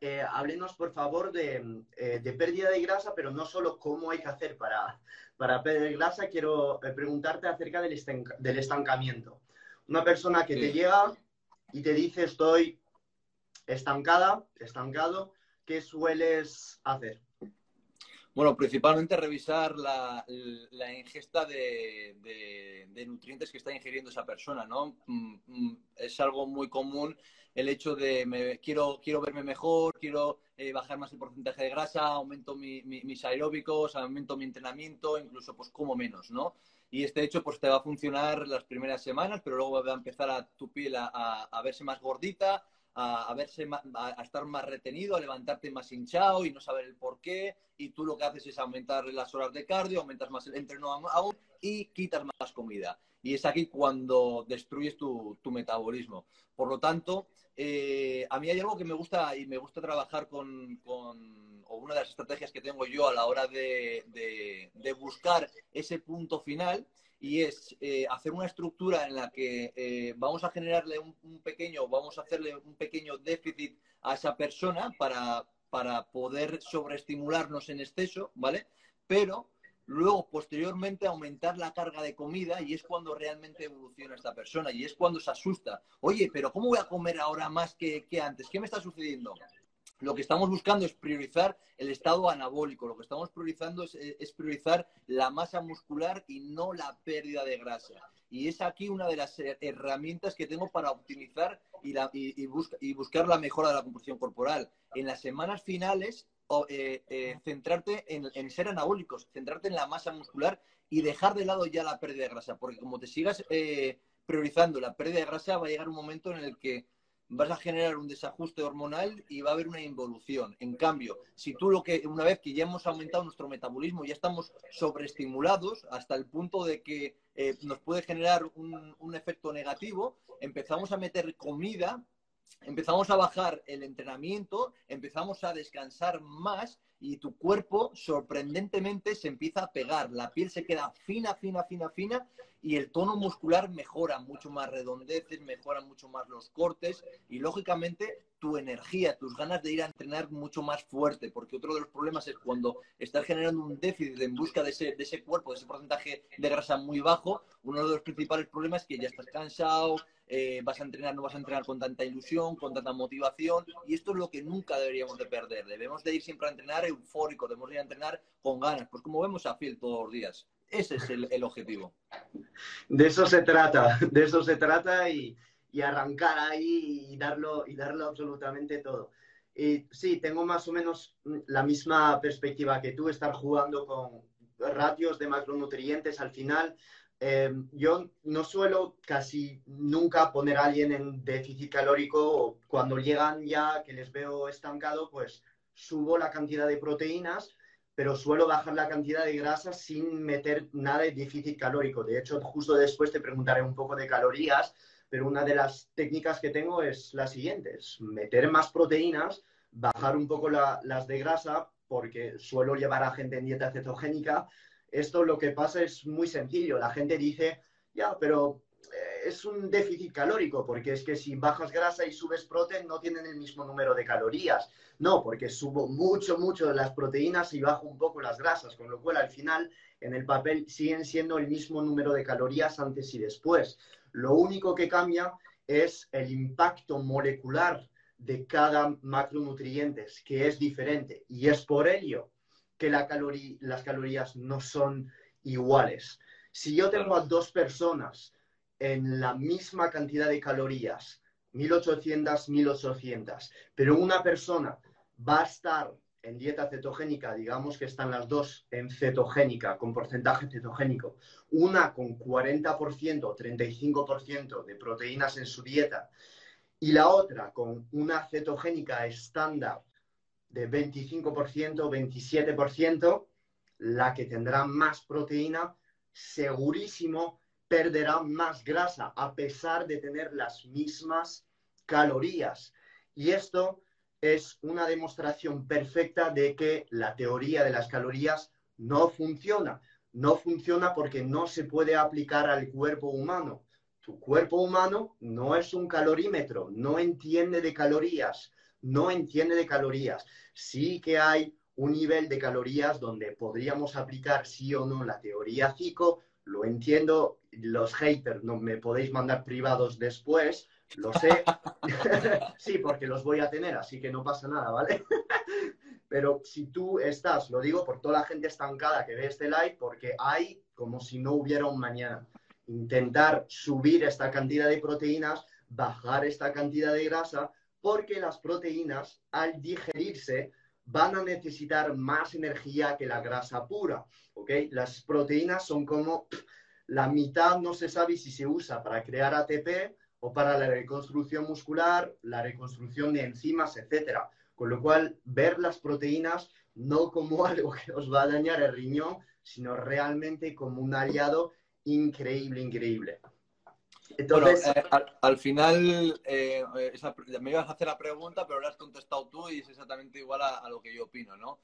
eh, háblenos por favor de, eh, de, pérdida de grasa, pero no solo cómo hay que hacer para, para perder grasa, quiero eh, preguntarte acerca del, del, estancamiento. Una persona que te llega y te dice estoy estancada, estancado, ¿qué sueles hacer? Bueno, principalmente revisar la, ingesta de, nutrientes que está ingiriendo esa persona, ¿no? Mm, mm, es algo muy común el hecho de me, quiero, quiero verme mejor, quiero eh, bajar más el porcentaje de grasa, aumento mis aeróbicos, aumento mi entrenamiento, incluso pues como menos, ¿no? Y este hecho pues te va a funcionar las primeras semanas, pero luego va a empezar a tu piel a verse más gordita, a, verse a, estar más retenido, a levantarte más hinchado y no saber el por qué. Y tú lo que haces es aumentar las horas de cardio, aumentas más el entreno aún y quitas más comida. Y es aquí cuando destruyes tu, metabolismo. Por lo tanto, eh, a mí hay algo que me gusta y me gusta trabajar con, una de las estrategias que tengo yo a la hora de buscar ese punto final y es eh, hacer una estructura en la que eh, vamos a generarle un, pequeño, vamos a hacerle un pequeño déficit a esa persona para, para poder sobreestimularnos en exceso, ¿vale? Pero luego posteriormente aumentar la carga de comida y es cuando realmente evoluciona esta persona y es cuando se asusta. Oye, pero ¿cómo voy a comer ahora más que, que antes? ¿Qué me está sucediendo? Lo que estamos buscando es priorizar el estado anabólico, lo que estamos priorizando es, priorizar la masa muscular y no la pérdida de grasa. Y es aquí una de las herramientas que tengo para optimizar y, buscar la mejora de la composición corporal. En las semanas finales, eh, eh, centrarte en, ser anabólicos, centrarte en la masa muscular y dejar de lado ya la pérdida de grasa, porque como te sigas eh, priorizando la pérdida de grasa, va a llegar un momento en el que vas a generar un desajuste hormonal y va a haber una involución. En cambio, si tú lo que, una vez que ya hemos aumentado nuestro metabolismo, ya estamos sobreestimulados hasta el punto de que eh, nos puede generar un, un efecto negativo, empezamos a meter comida, empezamos a bajar el entrenamiento, empezamos a descansar más y tu cuerpo sorprendentemente se empieza a pegar, la piel se queda fina, fina, fina, fina y el tono muscular mejora mucho más redondeces, mejora mucho más los cortes y lógicamente tu energía, tus ganas de ir a entrenar mucho más fuerte, porque otro de los problemas es cuando estás generando un déficit en busca de ese, de ese cuerpo, de ese porcentaje de grasa muy bajo, uno de los principales problemas es que ya estás cansado, eh, vas a entrenar, no vas a entrenar con tanta ilusión, con tanta motivación, y esto es lo que nunca deberíamos de perder. Debemos de ir siempre a entrenar eufórico, debemos de ir a entrenar con ganas, pues como vemos a Phil todos los días. Ese es el, objetivo. De eso se trata, de eso se trata y, arrancar ahí y darlo, y darlo absolutamente todo. Y sí, tengo más o menos la misma perspectiva que tú, estar jugando con ratios de macronutrientes al final. Eh, yo no suelo casi nunca poner a alguien en déficit calórico cuando llegan ya que les veo estancado, pues subo la cantidad de proteínas pero suelo bajar la cantidad de grasa sin meter nada de déficit calórico. De hecho, justo después te preguntaré un poco de calorías, pero una de las técnicas que tengo es la siguiente, meter más proteínas, bajar un poco las de grasa, porque suelo llevar a gente en dieta cetogénica. Esto lo que pasa es muy sencillo. La gente dice, ya, pero es un déficit calórico, porque es que si bajas grasa y subes proteína no tienen el mismo número de calorías. No, porque subo mucho, mucho las proteínas y bajo un poco las grasas, con lo cual al final en el papel siguen siendo el mismo número de calorías antes y después. Lo único que cambia es el impacto molecular de cada macronutriente, que es diferente. Y es por ello que la las calorías no son iguales. Si yo tengo a dos personas en la misma cantidad de calorías, 1800, 1800, pero una persona va a estar en dieta cetogénica, digamos que están las dos en cetogénica, con porcentaje cetogénico, una con 40% o 35% de proteínas en su dieta y la otra con una cetogénica estándar de 25% o 27%, la que tendrá más proteína, segurísimo perderá más grasa a pesar de tener las mismas calorías. Y esto es una demostración perfecta de que la teoría de las calorías no funciona. No funciona porque no se puede aplicar al cuerpo humano. Tu cuerpo humano no es un calorímetro, no entiende de calorías, no entiende de calorías. Sí que hay un nivel de calorías donde podríamos aplicar sí o no la teoría CICO, lo entiendo, los haters no me podéis mandar privados después, lo sé. sí, porque los voy a tener, así que no pasa nada, ¿vale? Pero si tú estás, lo digo por toda la gente estancada que ve este live, porque hay como si no hubiera un mañana. Intentar subir esta cantidad de proteínas, bajar esta cantidad de grasa, porque las proteínas, al digerirse, van a necesitar más energía que la grasa pura. ¿ok? Las proteínas son como la mitad, no se sabe si se usa para crear ATP o para la reconstrucción muscular, la reconstrucción de enzimas, etcétera. Con lo cual, ver las proteínas no como algo que os va a dañar el riñón, sino realmente como un aliado increíble, increíble. Entonces, eh, al, final eh, me ibas a hacer la pregunta, pero la has contestado tú y es exactamente igual a, a lo que yo opino, ¿no?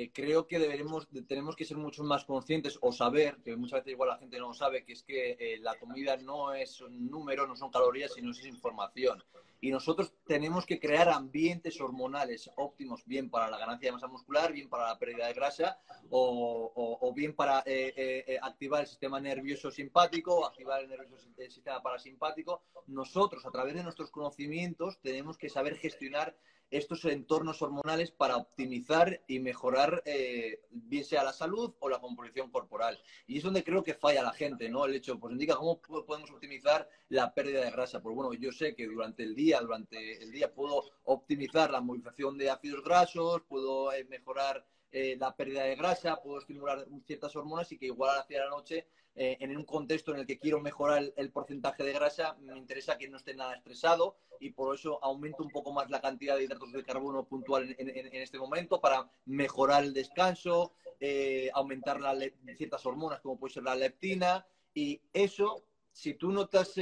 Eh, creo que deberemos, tenemos que ser mucho más conscientes o saber, que muchas veces igual la gente no lo sabe, que es que eh, la comida no es un número, no son calorías, sino es información. Y nosotros tenemos que crear ambientes hormonales óptimos, bien para la ganancia de masa muscular, bien para la pérdida de grasa, o, bien para eh, activar el sistema nervioso simpático, o activar el, nervioso, el sistema parasimpático. Nosotros, a través de nuestros conocimientos, tenemos que saber gestionar estos entornos hormonales para optimizar y mejorar eh, bien sea la salud o la composición corporal. Y es donde creo que falla la gente, ¿no? El hecho, pues indica cómo podemos optimizar la pérdida de grasa. Pues bueno, yo sé que durante el día, durante el día puedo optimizar la movilización de ácidos grasos, puedo eh, mejorar eh, la pérdida de grasa, puedo estimular ciertas hormonas y que igual hacia la noche, eh, en un contexto en el que quiero mejorar el, porcentaje de grasa, me interesa que no esté nada estresado y por eso aumento un poco más la cantidad de hidratos de carbono puntual en, este momento para mejorar el descanso, eh, aumentar ciertas hormonas como puede ser la leptina y eso si tú no estás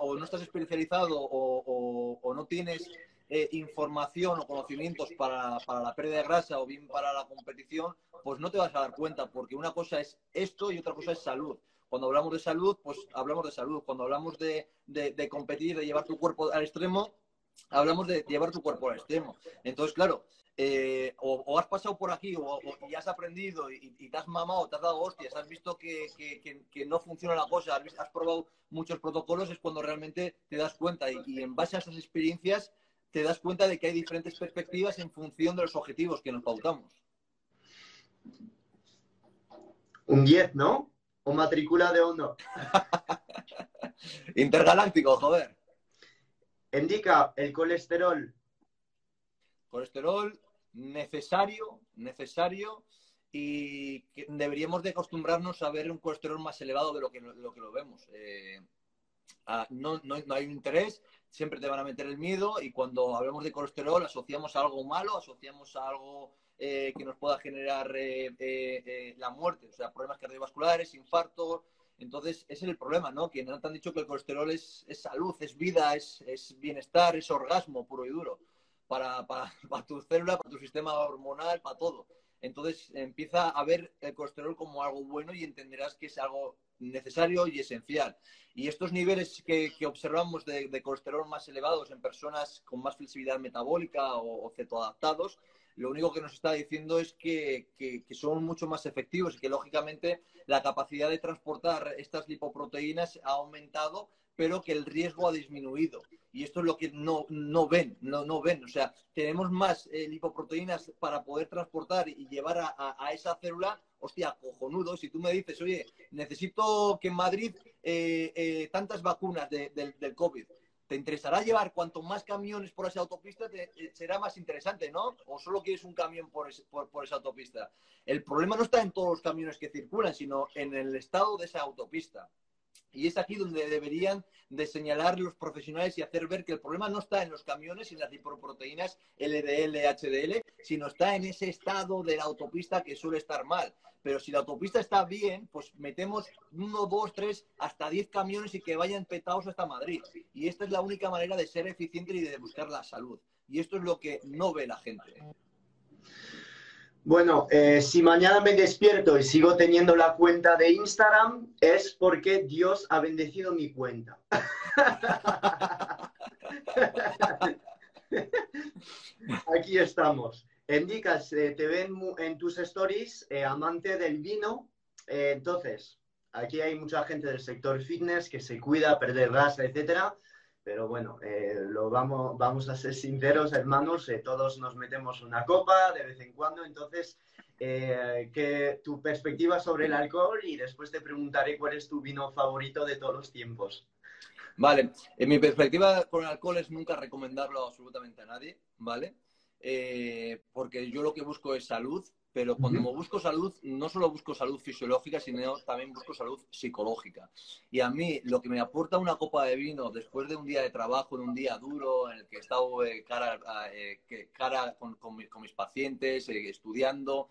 o no estás especializado o no tienes eh, información o conocimientos para, para, la pérdida de grasa o bien para la competición, pues no te vas a dar cuenta, porque una cosa es esto y otra cosa es salud. Cuando hablamos de salud, pues hablamos de salud. Cuando hablamos de, de, competir, de llevar tu cuerpo al extremo, hablamos de llevar tu cuerpo al extremo. Entonces, claro, eh, o, has pasado por aquí o, y has aprendido y, te has mamado, te has dado hostias, has visto que, que, no funciona la cosa, has, probado muchos protocolos, es cuando realmente te das cuenta. Y en base a esas experiencias te das cuenta de que hay diferentes perspectivas en función de los objetivos que nos pautamos. Un 10, ¿no? O matrícula de hondo. Intergaláctico, joder. Indica el colesterol. Colesterol necesario, necesario y deberíamos de acostumbrarnos a ver un colesterol más elevado de lo que lo, que lo vemos. Eh, no, no, hay un interés, siempre te van a meter el miedo y cuando hablamos de colesterol asociamos a algo malo, asociamos a algo eh, que nos pueda generar eh, eh, la muerte, o sea, problemas cardiovasculares, infartos. Entonces, ese es el problema, ¿no? Que no te han dicho que el colesterol es, salud, es vida, es, bienestar, es orgasmo puro y duro para, para, para tu célula, para tu sistema hormonal, para todo. Entonces empieza a ver el colesterol como algo bueno y entenderás que es algo necesario y esencial. Y estos niveles que, observamos de, colesterol más elevados en personas con más flexibilidad metabólica o, cetoadaptados, lo único que nos está diciendo es que, son mucho más efectivos y que lógicamente la capacidad de transportar estas lipoproteínas ha aumentado, pero que el riesgo ha disminuido. Y esto es lo que no, no ven, no, no ven. O sea, tenemos más eh, lipoproteínas para poder transportar y llevar a esa célula hostia, cojonudo, si tú me dices, oye, necesito que en Madrid eh, eh, tantas vacunas del COVID, ¿te interesará llevar cuanto más camiones por esa autopista? Eh, será más interesante, ¿no? ¿O solo quieres un camión por, por, esa autopista? El problema no está en todos los camiones que circulan, sino en el estado de esa autopista. Y es aquí donde deberían de señalar los profesionales y hacer ver que el problema no está en los camiones y en las lipoproteínas LDL, HDL, sino está en ese estado de la autopista que suele estar mal. Pero si la autopista está bien, pues metemos uno, dos, tres, hasta diez camiones y que vayan petados hasta Madrid. Y esta es la única manera de ser eficiente y de buscar la salud. Y esto es lo que no ve la gente. Bueno, eh, si mañana me despierto y sigo teniendo la cuenta de Instagram, es porque Dios ha bendecido mi cuenta. Aquí estamos. Indicas, eh, te ven en tus stories eh, amante del vino. entonces, aquí hay mucha gente del sector fitness que se cuida, perder grasa, etcétera. Pero bueno, eh, lo vamos, vamos a ser sinceros, hermanos, eh, todos nos metemos una copa de vez en cuando, entonces, eh, tu perspectiva sobre el alcohol y después te preguntaré cuál es tu vino favorito de todos los tiempos. Vale, en mi perspectiva con el alcohol es nunca recomendarlo absolutamente a nadie, ¿vale? porque yo lo que busco es salud, pero cuando busco salud, no solo busco salud fisiológica, sino también busco salud psicológica. Y a mí, lo que me aporta una copa de vino después de un día de trabajo, de un día duro, en el que he estado eh, cara, eh, cara con, mis pacientes, eh, estudiando,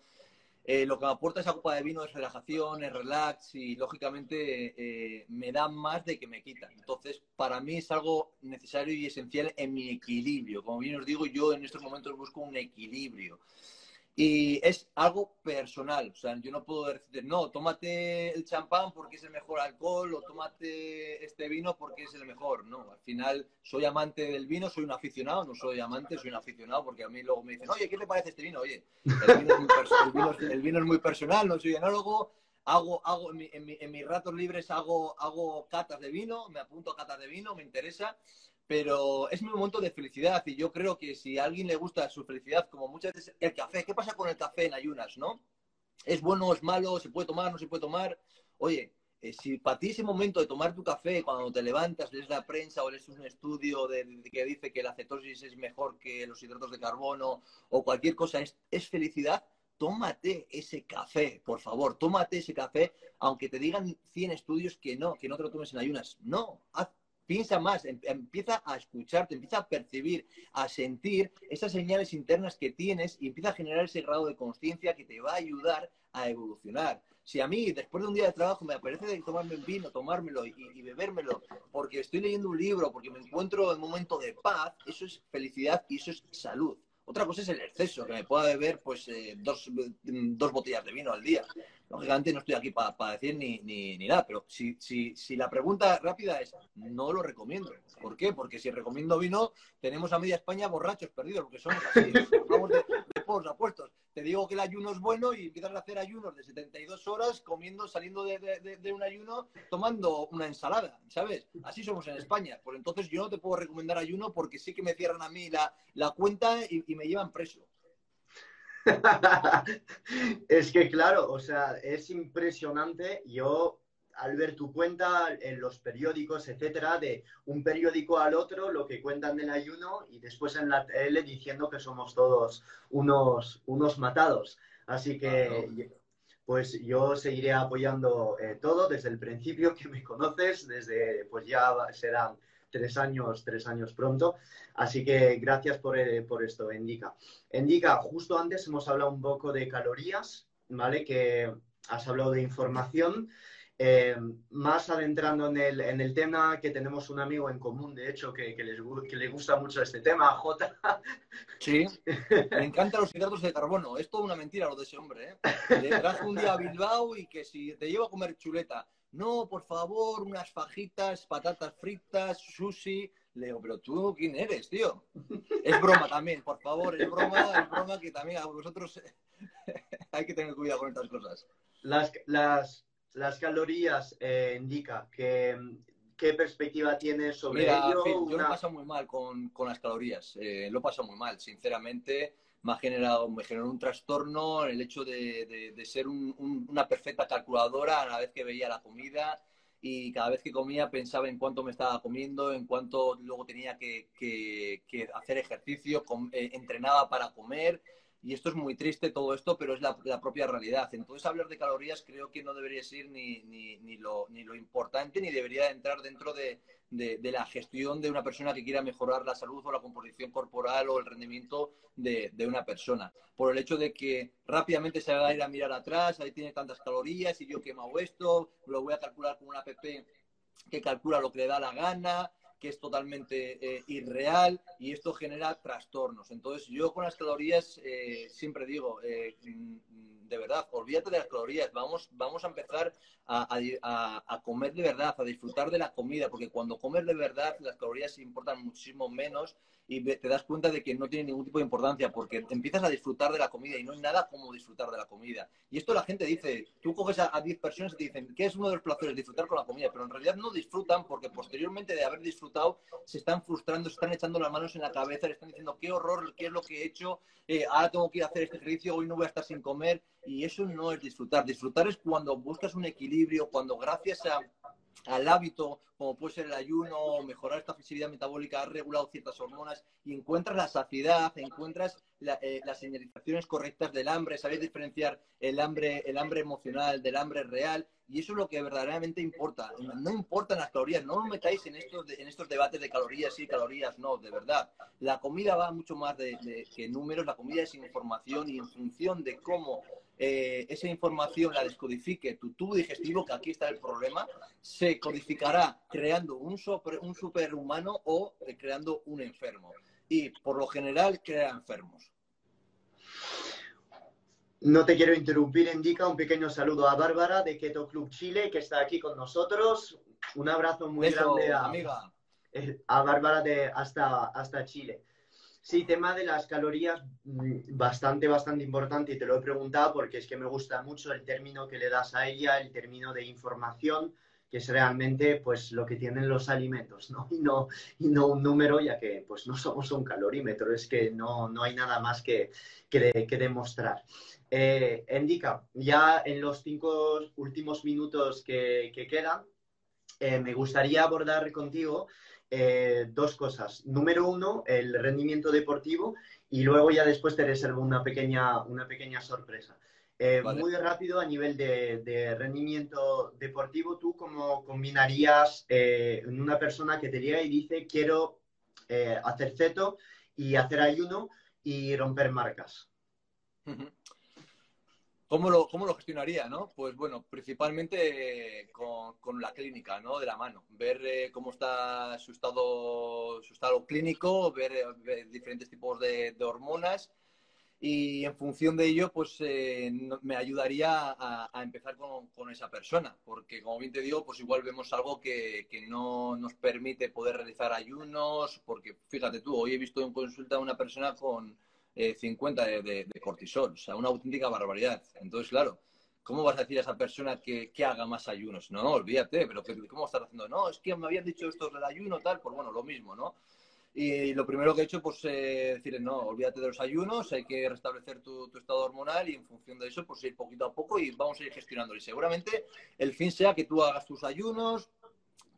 lo que me aporta esa copa de vino es relajación, es relax y, lógicamente, me da más de que me quita. Entonces, para mí es algo necesario y esencial en mi equilibrio. Como bien os digo, yo en estos momentos busco un equilibrio. Y es algo personal, o sea, yo no puedo decir, no, tómate el champán porque es el mejor alcohol o tómate este vino porque es el mejor. No, al final soy amante del vino, soy un aficionado, no soy amante, soy un aficionado porque a mí luego me dicen, oye, ¿qué te parece este vino? Oye, el vino es muy, personal, no soy enólogo, hago, hago en, en, mis ratos libres hago, hago catas de vino, me apunto a catas de vino, me interesa pero es mi momento de felicidad y yo creo que si a alguien le gusta su felicidad, como muchas veces el café, ¿qué pasa con el café en ayunas, no? ¿Es bueno, es malo, se puede tomar, no se puede tomar? Oye, eh, si para ti ese momento de tomar tu café cuando te levantas, lees la prensa o lees un estudio que dice que la cetosis es mejor que los hidratos de carbono o cualquier cosa, es, es felicidad, tómate ese café, por favor, tómate ese café, aunque te digan 100 estudios que no, que no te lo tomes en ayunas. No, haz piensa más, em, empieza a escucharte, empieza a percibir, a sentir esas señales internas que tienes y empieza a generar ese grado de conciencia que te va a ayudar a evolucionar. Si a mí, después de un día de trabajo, me aparece tomarme un vino, tomármelo y, y, bebérmelo, porque estoy leyendo un libro, porque me encuentro en momento de paz, eso es felicidad y eso es salud. Otra cosa es el exceso, que me pueda beber pues eh, dos, dos, botellas de vino al día. Lógicamente no estoy aquí para decir ni, ni, ni, nada, pero si, si, si la pregunta rápida es, no lo recomiendo. ¿Por qué? Porque si recomiendo vino, tenemos a media España borrachos perdidos, porque somos así, vamos de, de apuestos. Te digo que el ayuno es bueno y empiezas a hacer ayunos de 72 horas comiendo, saliendo de, de, de un ayuno, tomando una ensalada, ¿sabes? Así somos en España. Pues entonces yo no te puedo recomendar ayuno porque sí que me cierran a mí la, la cuenta y, y me llevan preso. es que claro, o sea, es impresionante. Yo al ver tu cuenta en los periódicos, etcétera, de un periódico al otro, lo que cuentan del ayuno y después en la tele diciendo que somos todos unos, unos matados. Así que, pues yo seguiré apoyando eh, todo desde el principio que me conoces, desde, pues ya serán tres años, tres años pronto. Así que gracias por, eh, por esto, Indica. Indica, justo antes hemos hablado un poco de calorías, ¿vale? Que has hablado de información. Eh, más adentrando en el, en el, tema, que tenemos un amigo en común, de hecho, que, que, les, que le gusta mucho este tema, J. Sí, me encantan los hidratos de carbono. Es toda una mentira lo de ese hombre. ¿eh? Le trajo un día a Bilbao y que si te llevo a comer chuleta no, por favor, unas fajitas, patatas fritas, sushi. Le digo, pero tú, ¿quién eres, tío? Es broma también, por favor, es broma, es broma que también a vosotros hay que tener cuidado con estas cosas. Las, las, las calorías, eh, indica que ¿Qué perspectiva tienes sobre ello? yo lo paso muy mal con, con las calorías. Eh, lo paso muy mal, sinceramente me ha generado, me generó un trastorno el hecho de, de, ser una perfecta calculadora a la vez que veía la comida y cada vez que comía pensaba en cuánto me estaba comiendo, en cuánto luego tenía que, hacer ejercicio, eh, entrenaba para comer y esto es muy triste todo esto, pero es la, propia realidad. Entonces hablar de calorías creo que no debería ser ni, ni, lo, ni lo importante, ni debería entrar dentro de, de, la gestión de una persona que quiera mejorar la salud o la composición corporal o el rendimiento de, una persona. Por el hecho de que rápidamente se va a ir a mirar atrás, ahí tiene tantas calorías y yo he quemado esto, lo voy a calcular con una app que calcula lo que le da la gana, que es totalmente eh, irreal y esto genera trastornos. Entonces yo con las calorías eh, siempre digo, eh, mm, de verdad, olvídate de las calorías, vamos, vamos a empezar a, comer de verdad, a disfrutar de la comida, porque cuando comes de verdad las calorías importan muchísimo menos y te das cuenta de que no tiene ningún tipo de importancia porque empiezas a disfrutar de la comida y no hay nada como disfrutar de la comida. Y esto la gente dice, tú coges a 10 personas y te dicen, ¿qué es uno de los placeres? Disfrutar con la comida, pero en realidad no disfrutan porque posteriormente de haber disfrutado se están frustrando, se están echando las manos en la cabeza, le están diciendo, qué horror, qué es lo que he hecho, eh, ahora tengo que ir a hacer este ejercicio, hoy no voy a estar sin comer. Y eso no es disfrutar. Disfrutar es cuando buscas un equilibrio, cuando gracias a al hábito, como puede ser el ayuno, mejorar esta flexibilidad metabólica, has regulado ciertas hormonas y encuentras la saciedad, encuentras eh, las señalizaciones correctas del hambre, sabes diferenciar el hambre, el hambre emocional del hambre real y eso es lo que verdaderamente importa. No importan las calorías, no os metáis en estos, en estos debates de calorías y calorías, no, de verdad. La comida va mucho más de, que números, la comida es información y en función de cómo eh, esa información la descodifique tu tubo digestivo, que aquí está el problema, se codificará creando un, super, un superhumano o eh, creando un enfermo. Y por lo general crea enfermos. No te quiero interrumpir, indica un pequeño saludo a Bárbara de Keto Club Chile, que está aquí con nosotros. Un abrazo muy grande a, amiga. a Bárbara de hasta, hasta Chile. Sí, tema de las calorías, mm, bastante, bastante importante y te lo he preguntado porque es que me gusta mucho el término que le das a ella, el término de información, que es realmente pues lo que tienen los alimentos, ¿no? Y no, y no un número, ya que pues no somos un calorímetro, es que no, no hay nada más que, que, demostrar. Eh, ya en los cinco últimos minutos que, quedan, eh, me gustaría abordar contigo eh, dos cosas. Número uno, el rendimiento deportivo y luego ya después te reservo una pequeña, una pequeña sorpresa. Eh, muy rápido a nivel de, rendimiento deportivo, ¿tú cómo combinarías eh, en una persona que te llega y dice quiero hacer ceto y hacer ayuno y romper marcas? ¿Cómo lo, ¿Cómo lo, gestionaría, no? Pues bueno, principalmente eh, con, la clínica, ¿no? De la mano. Ver eh, cómo está su estado, su estado clínico, ver, eh, diferentes tipos de, hormonas y en función de ello, pues me ayudaría a, empezar con, esa persona. Porque, como bien te digo, pues igual vemos algo que, que, no nos permite poder realizar ayunos. Porque, fíjate tú, hoy he visto en consulta a una persona con 50 eh, de, cortisol, o sea, una auténtica barbaridad. Entonces, claro, ¿cómo vas a decir a esa persona que, haga más ayunos? No, olvídate, pero ¿cómo estás haciendo? No, es que me habían dicho esto del ayuno, tal, pues bueno, lo mismo, ¿no? Y lo primero que he hecho, pues, eh, no, olvídate de los ayunos, hay que restablecer tu, tu, estado hormonal y en función de eso, pues ir poquito a poco y vamos a ir gestionándolo. Y seguramente el fin sea que tú hagas tus ayunos,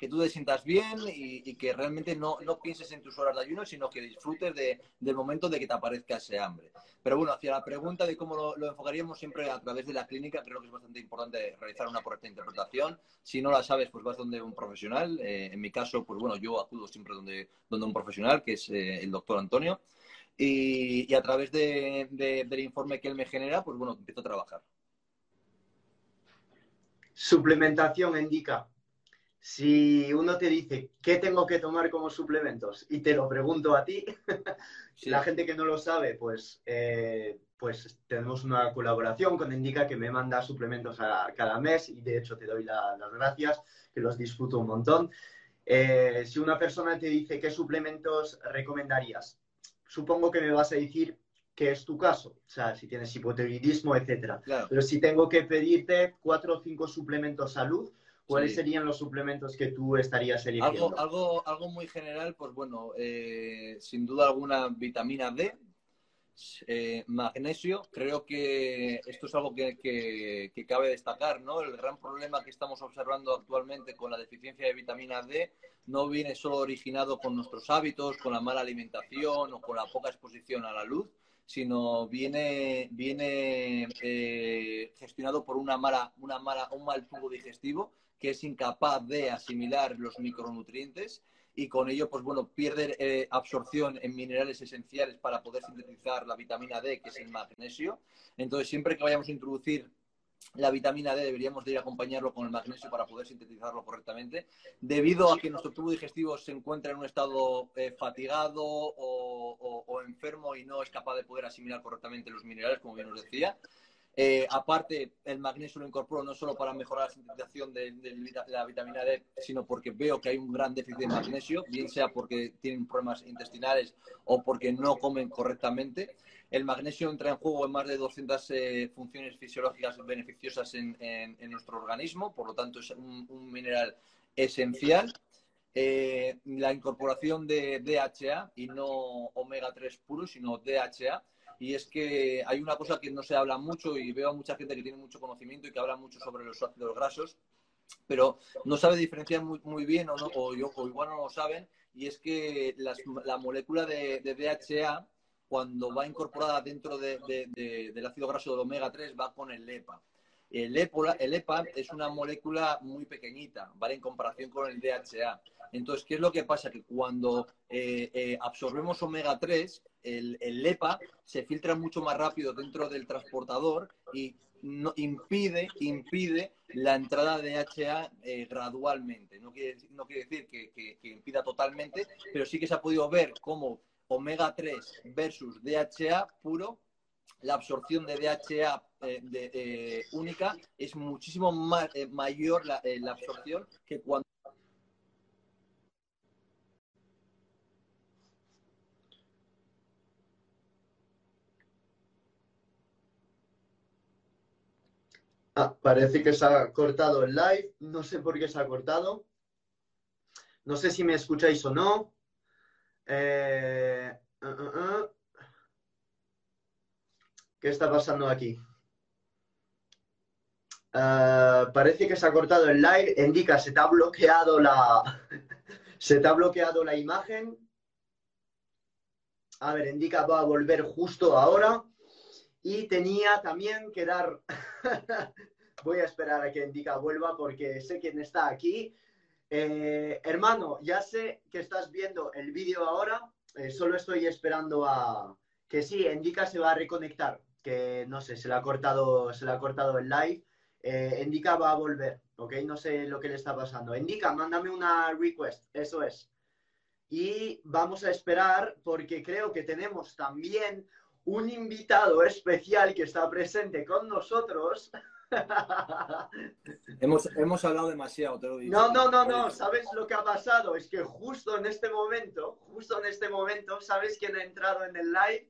que tú te sientas bien y, que realmente no, pienses en tus horas de ayuno, sino que disfrutes del momento de que te aparezca ese hambre. Pero bueno, hacia la pregunta de cómo lo, enfocaríamos siempre a través de la clínica, creo que es bastante importante realizar una correcta interpretación. Si no la sabes, pues vas donde un profesional. Eh, en mi caso, pues bueno, yo acudo siempre donde, donde un profesional, que es eh, el doctor Antonio. Y, a través del informe que él me genera, pues bueno, empiezo a trabajar. Suplementación indica si uno te dice, ¿qué tengo que tomar como suplementos? Y te lo pregunto a ti, la gente que no lo sabe, pues, eh, pues tenemos una colaboración con Indica que me manda suplementos a, cada mes y de hecho te doy las gracias, que los disfruto un montón. Eh, si una persona te dice qué suplementos recomendarías, supongo que me vas a decir qué es tu caso, o sea, si tienes hipotiroidismo, etcétera. Pero si tengo que pedirte cuatro o cinco suplementos salud, ¿Cuáles serían los suplementos que tú estarías eligiendo? Algo, algo, algo muy general, pues bueno, eh, sin duda alguna vitamina D, eh, magnesio. Creo que esto es algo que, que, cabe destacar, ¿no? El gran problema que estamos observando actualmente con la deficiencia de vitamina D no viene solo originado con nuestros hábitos, con la mala alimentación o con la poca exposición a la luz, sino viene, viene eh, gestionado por una mala, una mala, un mal tubo digestivo que es incapaz de asimilar los micronutrientes y con ello, pues bueno, pierde eh, absorción en minerales esenciales para poder sintetizar la vitamina D, que es el magnesio. Entonces, siempre que vayamos a introducir la vitamina D deberíamos de ir a acompañarlo con el magnesio para poder sintetizarlo correctamente. Debido a que nuestro tubo digestivo se encuentra en un estado eh, fatigado o, enfermo y no es capaz de poder asimilar correctamente los minerales, como bien os decía, Eh, aparte, el magnesio lo incorporo no solo para mejorar la sintetización de, la vitamina D, sino porque veo que hay un gran déficit de magnesio, bien sea porque tienen problemas intestinales o porque no comen correctamente. El magnesio entra en juego en más de 200 eh, funciones fisiológicas beneficiosas en, nuestro organismo, por lo tanto es un, mineral esencial. Eh, la incorporación de DHA y no omega 3 puro, sino DHA y es que hay una cosa que no se habla mucho y veo a mucha gente que tiene mucho conocimiento y que habla mucho sobre los ácidos grasos, pero no sabe diferenciar muy, bien o, no, o, igual no lo saben, y es que la molécula de, DHA, cuando va incorporada dentro del ácido graso del omega 3, va con el EPA. El EPA, es una molécula muy pequeñita, ¿vale? En comparación con el DHA. Entonces, ¿qué es lo que pasa? Que cuando eh, eh, absorbemos omega 3, el, EPA se filtra mucho más rápido dentro del transportador y impide, impide la entrada de DHA eh, gradualmente. No quiere, decir que, que, que impida totalmente, pero sí que se ha podido ver cómo omega 3 versus DHA puro la absorción de DHA eh, eh, única es muchísimo más, eh, mayor la, absorción que cuando... Ah, parece que se ha cortado el live. No sé por qué se ha cortado. No sé si me escucháis o no. Uh, uh, uh. ¿Qué está pasando aquí? Eh, parece que se ha cortado el live. Indica, se te ha bloqueado la. se te ha bloqueado la imagen. A ver, Indica va a volver justo ahora. Y tenía también que dar. Voy a esperar a que Indica vuelva porque sé quién está aquí. Eh, hermano, ya sé que estás viendo el vídeo ahora. Eh, solo estoy esperando a que sí, Indica se va a reconectar que no sé, se le ha cortado, se le ha cortado el live. Eh, Indica va a volver, ¿ok? No sé lo que le está pasando. Indica, mándame una request, eso es. Y vamos a esperar porque creo que tenemos también un invitado especial que está presente con nosotros. hemos, hemos hablado demasiado, te lo digo. No, no, no, no. ¿Sabes lo que ha pasado? Es que justo en este momento, justo en este momento, ¿sabes quién ha entrado en el live?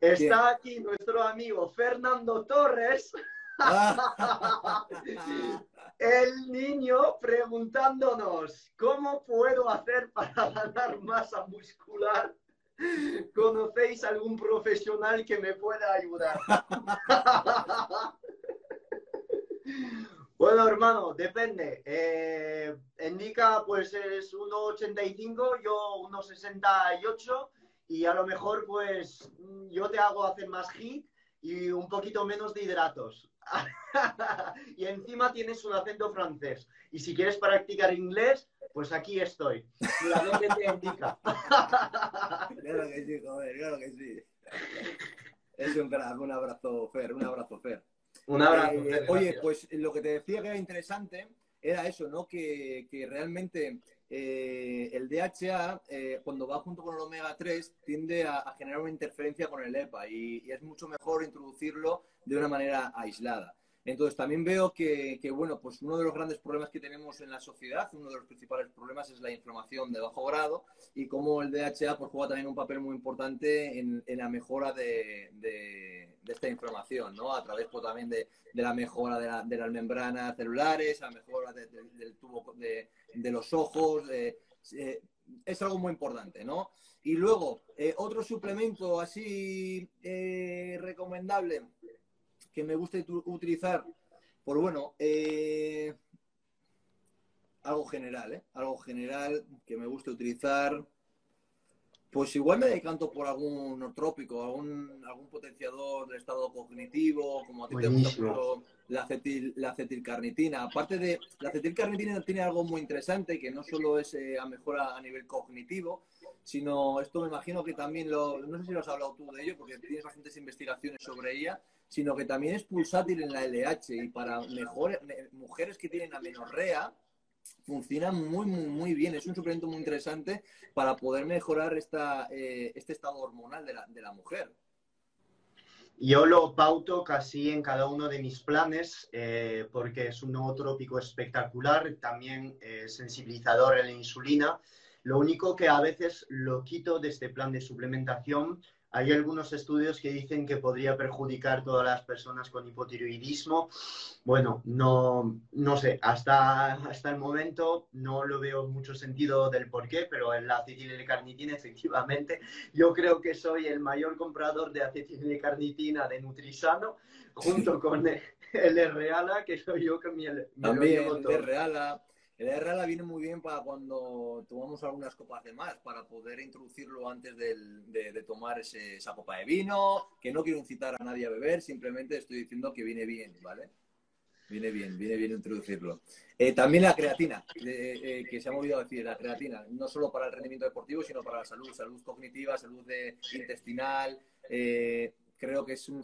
Está aquí nuestro amigo Fernando Torres. El niño preguntándonos, ¿cómo puedo hacer para ganar masa muscular? ¿Conocéis algún profesional que me pueda ayudar? Bueno, hermano, depende. Eh, indica, pues es 1,85, yo 1,68 y a lo mejor pues yo te hago hacer más hit y un poquito menos de hidratos. y encima tienes un acento francés. Y si quieres practicar inglés, pues aquí estoy. Lo que te indica. claro que sí, joder, claro que sí. Es un crack, un abrazo, Fer, un abrazo, Fer. Un abrazo, eh, Fer. Oye, pues lo que te decía que era interesante era eso, ¿no? Que, que realmente eh, el DHA, eh, cuando va junto con el omega 3, tiende a, generar una interferencia con el EPA y, es mucho mejor introducirlo de una manera aislada. Entonces, también veo que, bueno, pues uno de los grandes problemas que tenemos en la sociedad, uno de los principales problemas es la inflamación de bajo grado y cómo el DHA pues, juega también un papel muy importante en, la mejora de, esta inflamación, ¿no? A través pues, también de, la mejora de, las membranas celulares, la mejora del tubo de, los ojos. Eh, es algo muy importante, ¿no? Y luego, eh, otro suplemento así eh, recomendable que me gusta utilizar, por bueno, algo general, ¿eh? Algo general que me gusta utilizar. Pues igual me decanto por algún trópico, algún, algún potenciador del estado cognitivo, como a ti te gusta la, acetil, la acetilcarnitina. Aparte de, la acetilcarnitina tiene algo muy interesante, que no solo es eh, a mejora a nivel cognitivo, sino esto me imagino que también lo, no sé si lo has hablado tú de ello, porque tienes bastantes investigaciones sobre ella, sino que también es pulsátil en la LH y para mejores, mujeres que tienen amenorrea, funciona muy, muy, muy bien. Es un suplemento muy interesante para poder mejorar esta, eh, este estado hormonal de la, de la mujer. Yo lo pauto casi en cada uno de mis planes eh, porque es un nuevo trópico espectacular, también eh, sensibilizador en la insulina. Lo único que a veces lo quito de este plan de suplementación hay algunos estudios que dicen que podría perjudicar a todas las personas con hipotiroidismo. Bueno, no, no sé, hasta, hasta el momento no lo veo mucho sentido del por qué, pero en la acetilcarnitina, efectivamente, yo creo que soy el mayor comprador de acetilcarnitina de Nutrisano, junto con el, el Reala, que soy yo que me, me También, lo el Reala el RLA viene muy bien para cuando tomamos algunas copas de más, para poder introducirlo antes de, tomar esa copa de vino, que no quiero incitar a nadie a beber, simplemente estoy diciendo que viene bien, ¿vale? Viene bien, viene bien introducirlo. Eh, también la creatina, eh, que se ha movido a decir, la creatina, no solo para el rendimiento deportivo, sino para la salud, salud cognitiva, salud intestinal, eh, creo que es, uno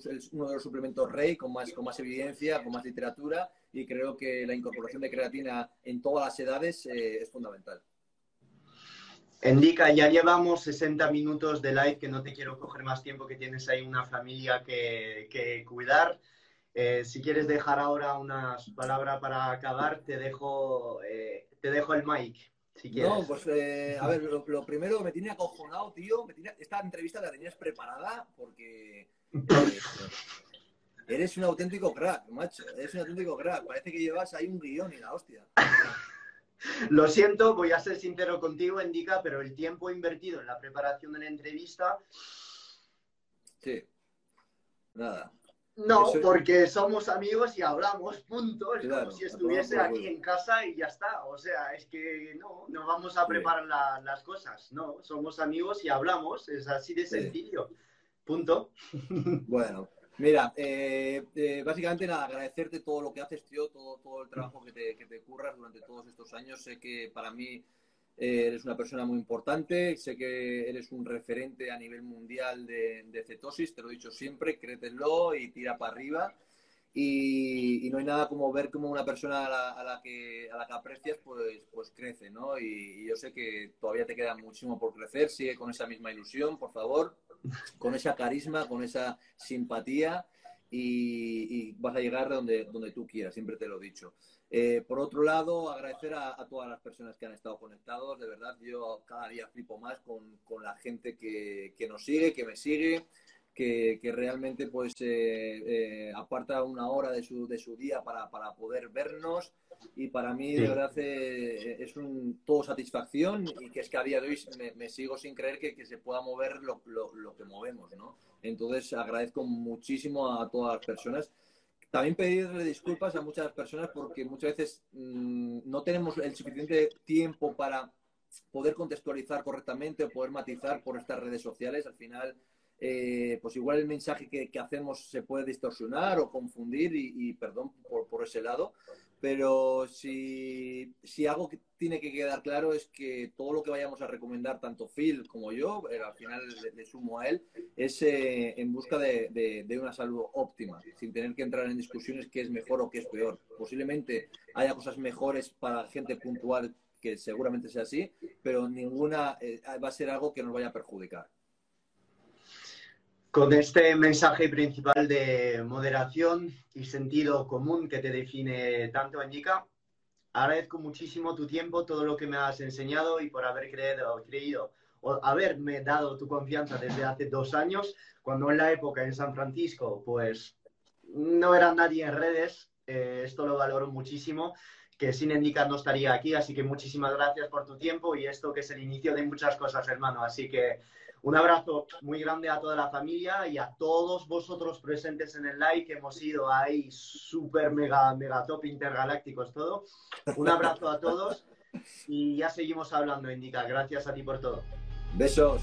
de los suplementos rey con más, con más evidencia, con más literatura y creo que la incorporación de creatina en todas las edades eh, es fundamental. Indica, ya llevamos 60 minutos de live, que no te quiero coger más tiempo, que tienes ahí una familia que, cuidar. Eh, si quieres dejar ahora unas palabras para acabar, te dejo, eh, te dejo el mic. Si quieres. No, pues a ver, lo, primero me tiene acojonado, tío. esta entrevista la tenías preparada porque Eres un auténtico crack, macho. Eres un auténtico crack. Parece que llevas ahí un guion y la hostia. Lo siento, voy a ser sincero contigo, Indica, pero el tiempo invertido en la preparación de la entrevista. Sí. Nada. No, porque somos amigos y hablamos, punto. Es como si estuviese aquí en casa y ya está. O sea, es que no, no vamos a preparar las cosas. No, somos amigos y hablamos. Es así de sencillo. Punto. Bueno, Mira, eh, eh, básicamente nada, agradecerte todo lo que haces, tío, todo, todo el trabajo que te, que te curras durante todos estos años. Sé que para mí eh, eres una persona muy importante, sé que eres un referente a nivel mundial de, cetosis, te lo he dicho siempre, créetelo y tira para arriba. Y, no hay nada como ver como una persona a la, que, a la que aprecias pues, pues crece, ¿no? Y, y, yo sé que todavía te queda muchísimo por crecer, sigue con esa misma ilusión, por favor con esa carisma, con esa simpatía y, vas a llegar donde, donde tú quieras, siempre te lo he dicho. Eh, por otro lado, agradecer a, todas las personas que han estado conectados, de verdad, yo cada día flipo más con, con la gente que, que, nos sigue, que me sigue, que, que realmente pues eh, eh, aparta una hora de su, de su día para, para poder vernos y para mí de verdad eh, es un todo satisfacción y que es que a día de hoy me, sigo sin creer que, que se pueda mover lo, lo, lo, que movemos, ¿no? Entonces agradezco muchísimo a todas las personas. También pedirle disculpas a muchas personas porque muchas veces mmm, no tenemos el suficiente tiempo para poder contextualizar correctamente o poder matizar por estas redes sociales. Al final eh, pues igual el mensaje que, hacemos se puede distorsionar o confundir y, perdón por, ese lado, pero si, algo que tiene que quedar claro es que todo lo que vayamos a recomendar, tanto Phil como yo, eh, al final le, sumo a él, es eh, en busca de, una salud óptima, sin tener que entrar en discusiones qué es mejor o qué es peor. Posiblemente haya cosas mejores para gente puntual que seguramente sea así, pero ninguna va a ser algo que nos vaya a perjudicar. Con este mensaje principal de moderación y sentido común que te define tanto, Añica, agradezco muchísimo tu tiempo, todo lo que me has enseñado y por haber creído, creído o haberme dado tu confianza desde hace dos años, cuando en la época en San Francisco, pues no era nadie en redes, eh, esto lo valoro muchísimo, que sin indicar no estaría aquí, así que muchísimas gracias por tu tiempo y esto que es el inicio de muchas cosas, hermano, así que un abrazo muy grande a toda la familia y a todos vosotros presentes en el live, que hemos ido ahí súper mega, mega top intergalácticos todo. Un abrazo a todos y ya seguimos hablando, Indica. Gracias a ti por todo. Besos.